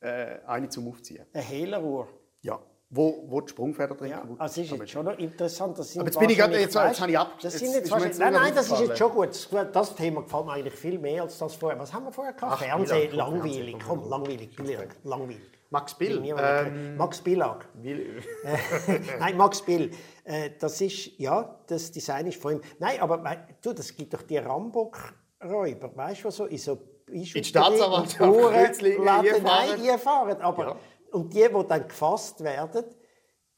äh, eine zum Aufziehen. Eine Hehleruhr. Ja. Wo, wo die Sprungfeder drin Ja, kaputt also ist jetzt schon noch interessant. Das sind Aber jetzt bin ich gerade- jetzt- jetzt habe ich ab- Das sind jetzt jetzt nein, nein, das ist jetzt schon gut. Das- Das Thema gefällt mir eigentlich viel mehr als das vorher. Was haben wir vorher gehabt? Ach, Fernsehen, langweilig. Komm, langweilig. Langweilig. Max Bill. Ähm, Max Billag. Will- [LAUGHS] Nein, Max Bill. Äh, das ist, ja, das Design ist von ihm. Nein, aber du, das gibt doch die Rambock-Räuber, weißt du, so in so In Staatsanwaltschaft. Nein, einfahren. Aber, Ja. Und die, die dann gefasst werden,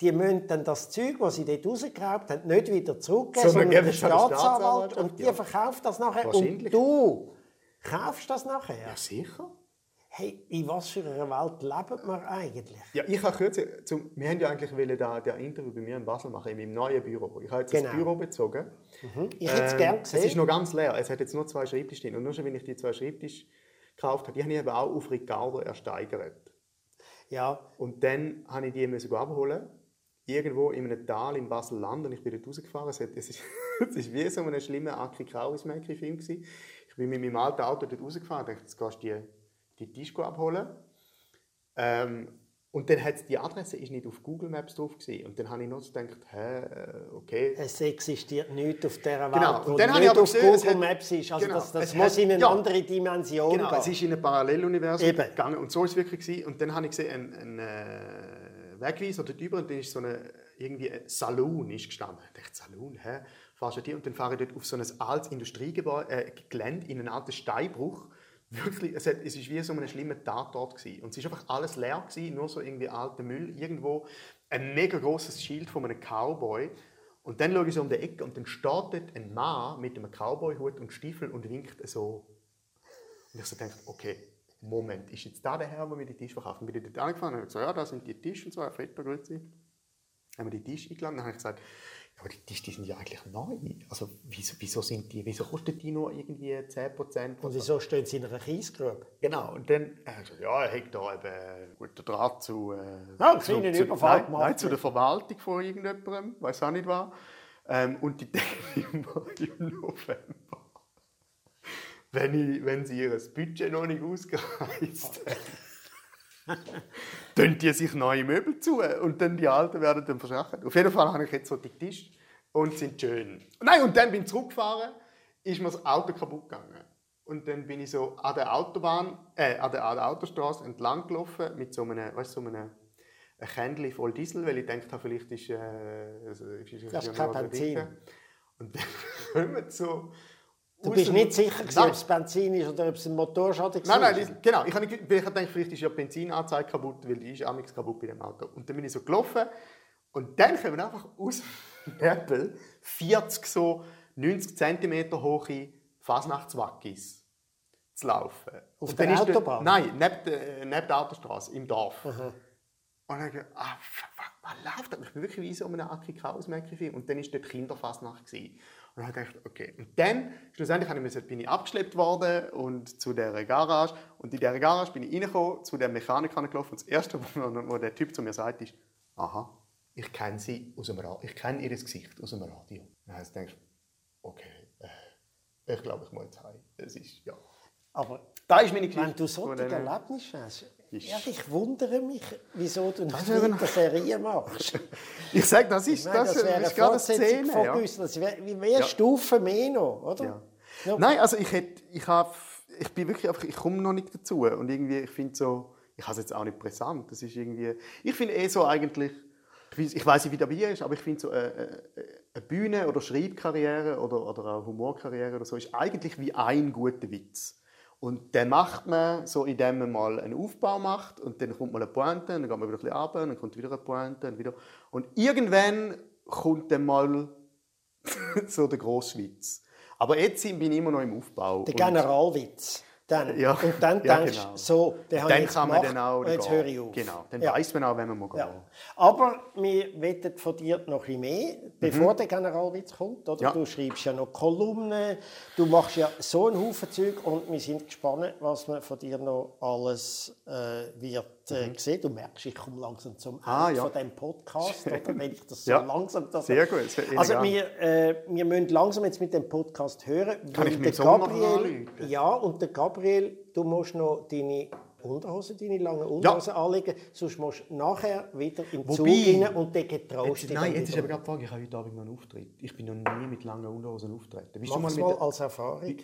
die müssen dann das Zeug, das sie dort rausgeraubt haben, nicht wieder zurückgeben, Sondern sondern der Staatsanwalt. Staatsanwaltschaft, Und die ja. verkauft das nachher. Und du kaufst das nachher. Ja, sicher. Hey, in was für einer Welt leben wir eigentlich? Ja, ich habe kürzlich, zum, wir haben ja eigentlich wollen da, der Interview bei mir in Basel machen, in meinem neuen Büro. Ich habe jetzt Genau. das Büro bezogen. Ich hätte es Ähm, gerne Es gesehen. ist noch ganz leer. Es hat jetzt nur zwei Schreibtische drin. Und nur schon, wenn ich die zwei Schreibtische gekauft habe, die habe ich eben auch auf Ricardo ersteigert. ja, Und dann habe ich die müssen abholen. Irgendwo in einem Tal in Basel-Land. Und ich bin dort rausgefahren. Es, hat, es, ist, [LAUGHS] es ist wie so ein schlimmer Aki Kaurismäki-Film. gewesen. Ich bin mit meinem alten Auto dort rausgefahren und dachte, jetzt gehst du die, die Disco abholen. Ähm, und dann hat die Adresse ist nicht auf Google Maps drauf gewesen. Und dann habe ich noch so gedacht, hä, äh, okay. es existiert nichts auf dieser Welt, Genau. Und dann habe nicht auf gesehen, es Google hat- Maps ist. Also genau, das, das es muss hat- in eine ja. andere Dimension Genau, gehen. es ist in ein Paralleluniversum Eben. gegangen und so ist es wirklich gewesen. Und dann habe ich gesehen, ein, ein äh, Wegweiser dort drüber und dann ist so eine, irgendwie ein Saloon ist gestanden. Ich dachte, Saloon, hä? Fahrst du die? Und dann fahre ich dort auf so ein altes Industriegelände äh, in einen alten Steinbruch. Wirklich, es, hat, es ist wie so ein schlimmer Tatort gewesen. Und es ist einfach alles leer gewesen, nur so irgendwie alter Müll. Irgendwo ein mega großes Schild von einem Cowboy. Und dann schaue ich so um die Ecke und dann dort ein Mann mit einem Cowboyhut und Stiefeln und winkt so und ich so dachte, okay, Moment, ist jetzt da der Herr, der mir die Tisch verkauft? Und bin ich dort angefangen und habe gesagt, ja, da sind die Tische und so, Herr Vetter, grüezi. Haben wir die Tische eingeladen, dann habe ich gesagt, aber die die sind ja eigentlich neu. Also wieso, wieso, sind die, wieso kosten die nur irgendwie 10%? Und wieso stehen sie in einer Kiesgrube? Genau, und dann gesagt, ja, er hat da eben einen guten Draht zu, äh, Ja, zu, zu, Überfall nein, nein, zu der Verwaltung von irgendjemandem, weiß auch nicht was. Ähm, und die denken im, im [LAUGHS] November, wenn, ich, wenn sie ihr Budget noch nicht ausgereizt [LAUGHS] haben, [LAUGHS] tun die sich neue Möbel zu und dann die alten werden dann verschachert. Auf jeden Fall habe ich jetzt so die Tische und sind schön. Nein, und dann bin ich zurückgefahren, ist mir das Auto kaputt gegangen. Und dann bin ich so an der Autobahn, äh, an der, an der Autostraße entlang gelaufen mit so einem, weißt, so einem ein Kännchen voll Diesel, weil ich gedacht habe, vielleicht ist, äh, also, ist, ist Das ist ja kein Benzin. Und dann [LAUGHS] kommen so... Du bist nicht sicher, gewesen, Nein. ob es Benzin ist oder ob es ein Motorschaden Nein, war? nein, das, genau. Ich habe ich gedacht, vielleicht ist ja die Benzinanzeige kaputt, weil die ist auch nichts kaputt bei dem Auto. Und dann bin ich so gelaufen und dann kommen einfach aus dem Nebel 40 so 90 cm hohe Fasnachtswackis zu laufen. Auf Und der ist Autobahn? Nein, neben der, neben der Autostraße, im Dorf. Und dann dachte ich, ah, fuck, fuck, was läuft da? Ich bin wirklich wie so einem Aki Kraus-Film. Und dann war dort Kinderfassnacht. gewesen. Und dann habe ich gedacht, okay. Und dann, schlussendlich habe ich müssen- bin ich abgeschleppt worden und zu dieser Garage. Und in dieser Garage bin ich reingekommen, zu dem Mechaniker gelaufen. Und das Erste, wo, wo der Typ zu mir sagt, ist, aha, ich kenne sie aus dem Radio. Ich kenne ihr Gesicht aus dem Radio. Und dann habe ich gedacht, okay, äh, ich glaube, ich muss jetzt heim. Das ist, ja. Aber Da ist meine Geschichte. wenn du so ein Erlebnis hast, Ist- ja, ich wundere mich, wieso du nicht Das wäre ein- weiter Serie machst. [LAUGHS] Ich sage, das ist, Ich meine, das, das wäre eine ist gerade eine Szene. von Ja. Güssel. Das wäre wie mehr Stufen mehr noch, oder? Ja. Ja. Nein, also ich, hätte, ich, hab, ich bin wirklich einfach, ich komme noch nicht dazu. Und irgendwie, ich finde so, ich habe es jetzt auch nicht brisant. Das ist irgendwie, ich finde eh so eigentlich, ich weiß nicht, wie dabei ist, aber ich finde so eine, eine- eine Bühne- oder Schreibkarriere oder, oder auch Humorkarriere oder so ist eigentlich wie ein guter Witz. Und den macht man so, indem man mal einen Aufbau macht und dann kommt mal eine Pointe, und dann geht man wieder ein bisschen runter, und dann kommt wieder eine Pointe und wieder. Und irgendwann kommt dann mal [LAUGHS] so der grosse Witz. Aber jetzt bin ich immer noch im Aufbau. Der Generalwitz. Dann. Ja. Und dann Ja, denkst genau. du, so, den habe ich dann jetzt kann man gemacht, dann auch und jetzt gehen. höre ich auf. Genau, dann Ja. weiss man auch, wenn man mal gehen Ja. Aber wir wollen von dir noch ein bisschen mehr, bevor der Generalwitz kommt. Oder? Mhm. Ja. Du schreibst ja noch Kolumnen, du machst ja so einen Haufen Zeug und wir sind gespannt, was man von dir noch alles äh, wird äh, sehen. Du merkst, ich komme langsam zum Ende Mhm. Ah, ja. von diesem Podcast, oder? wenn ich das so Ja. langsam... Das Sehr gut, sehr Also wir, äh, wir müssen langsam jetzt mit dem Podcast hören, Kann ich mit dem Gabriel... Ja, und der Gabriel, du musst noch deine Unterhose, deine langen Unterhosen anlegen, sonst musst du nachher wieder im Zug Wobei- rein und dann getraust Jetzt, dich nein, jetzt ist aber gerade die Frage, ich habe heute Abend noch einen Auftritt. Ich bin noch nie mit langen Unterhosen auftreten. Mach's mal mal mit... als Erfahrung. Ein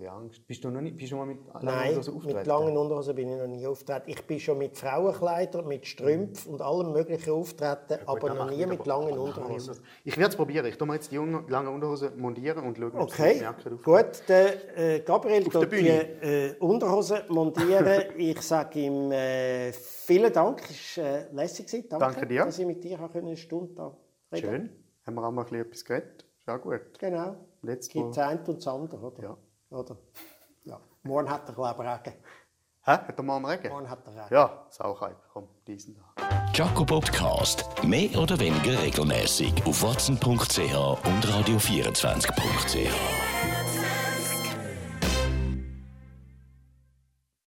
bisschen Angst. Bist du noch nicht, bist du mal mit langen Unterhosen auftreten? mit langen Unterhosen bin ich noch nie auftreten. Ich bin schon mit Frauenkleidern, mit Strümpfen und allem möglichen auftreten, Gut, aber noch nie mit aber- langen Unterhosen. Ich werde es probieren. Ich tue mir jetzt die langen Unterhosen montieren und schauen, ob sie Okay, aufgeht. gut. Der äh, Gabriel der tut die äh, Unterhosen montieren. [LAUGHS] ich sage ihm äh, vielen Dank. Es war äh, lässig. Danke, Danke dir. dass ich mit dir auch eine Stunde da reden Schön. Haben wir auch mal ein bisschen etwas geredet. Ist auch gut. Genau. Letztes Gibt das eine und das andere, oder? Ja. Oder? Ja. Morgen hat er, glaube ich, Regen. Hä? Hat er mal einen Regen? Morgen hat er Regen. Ja, Sauchheit. Komm, diesen da. Jaco Podcast. Mehr oder weniger regelmäßig auf watson.ch und radio24.ch.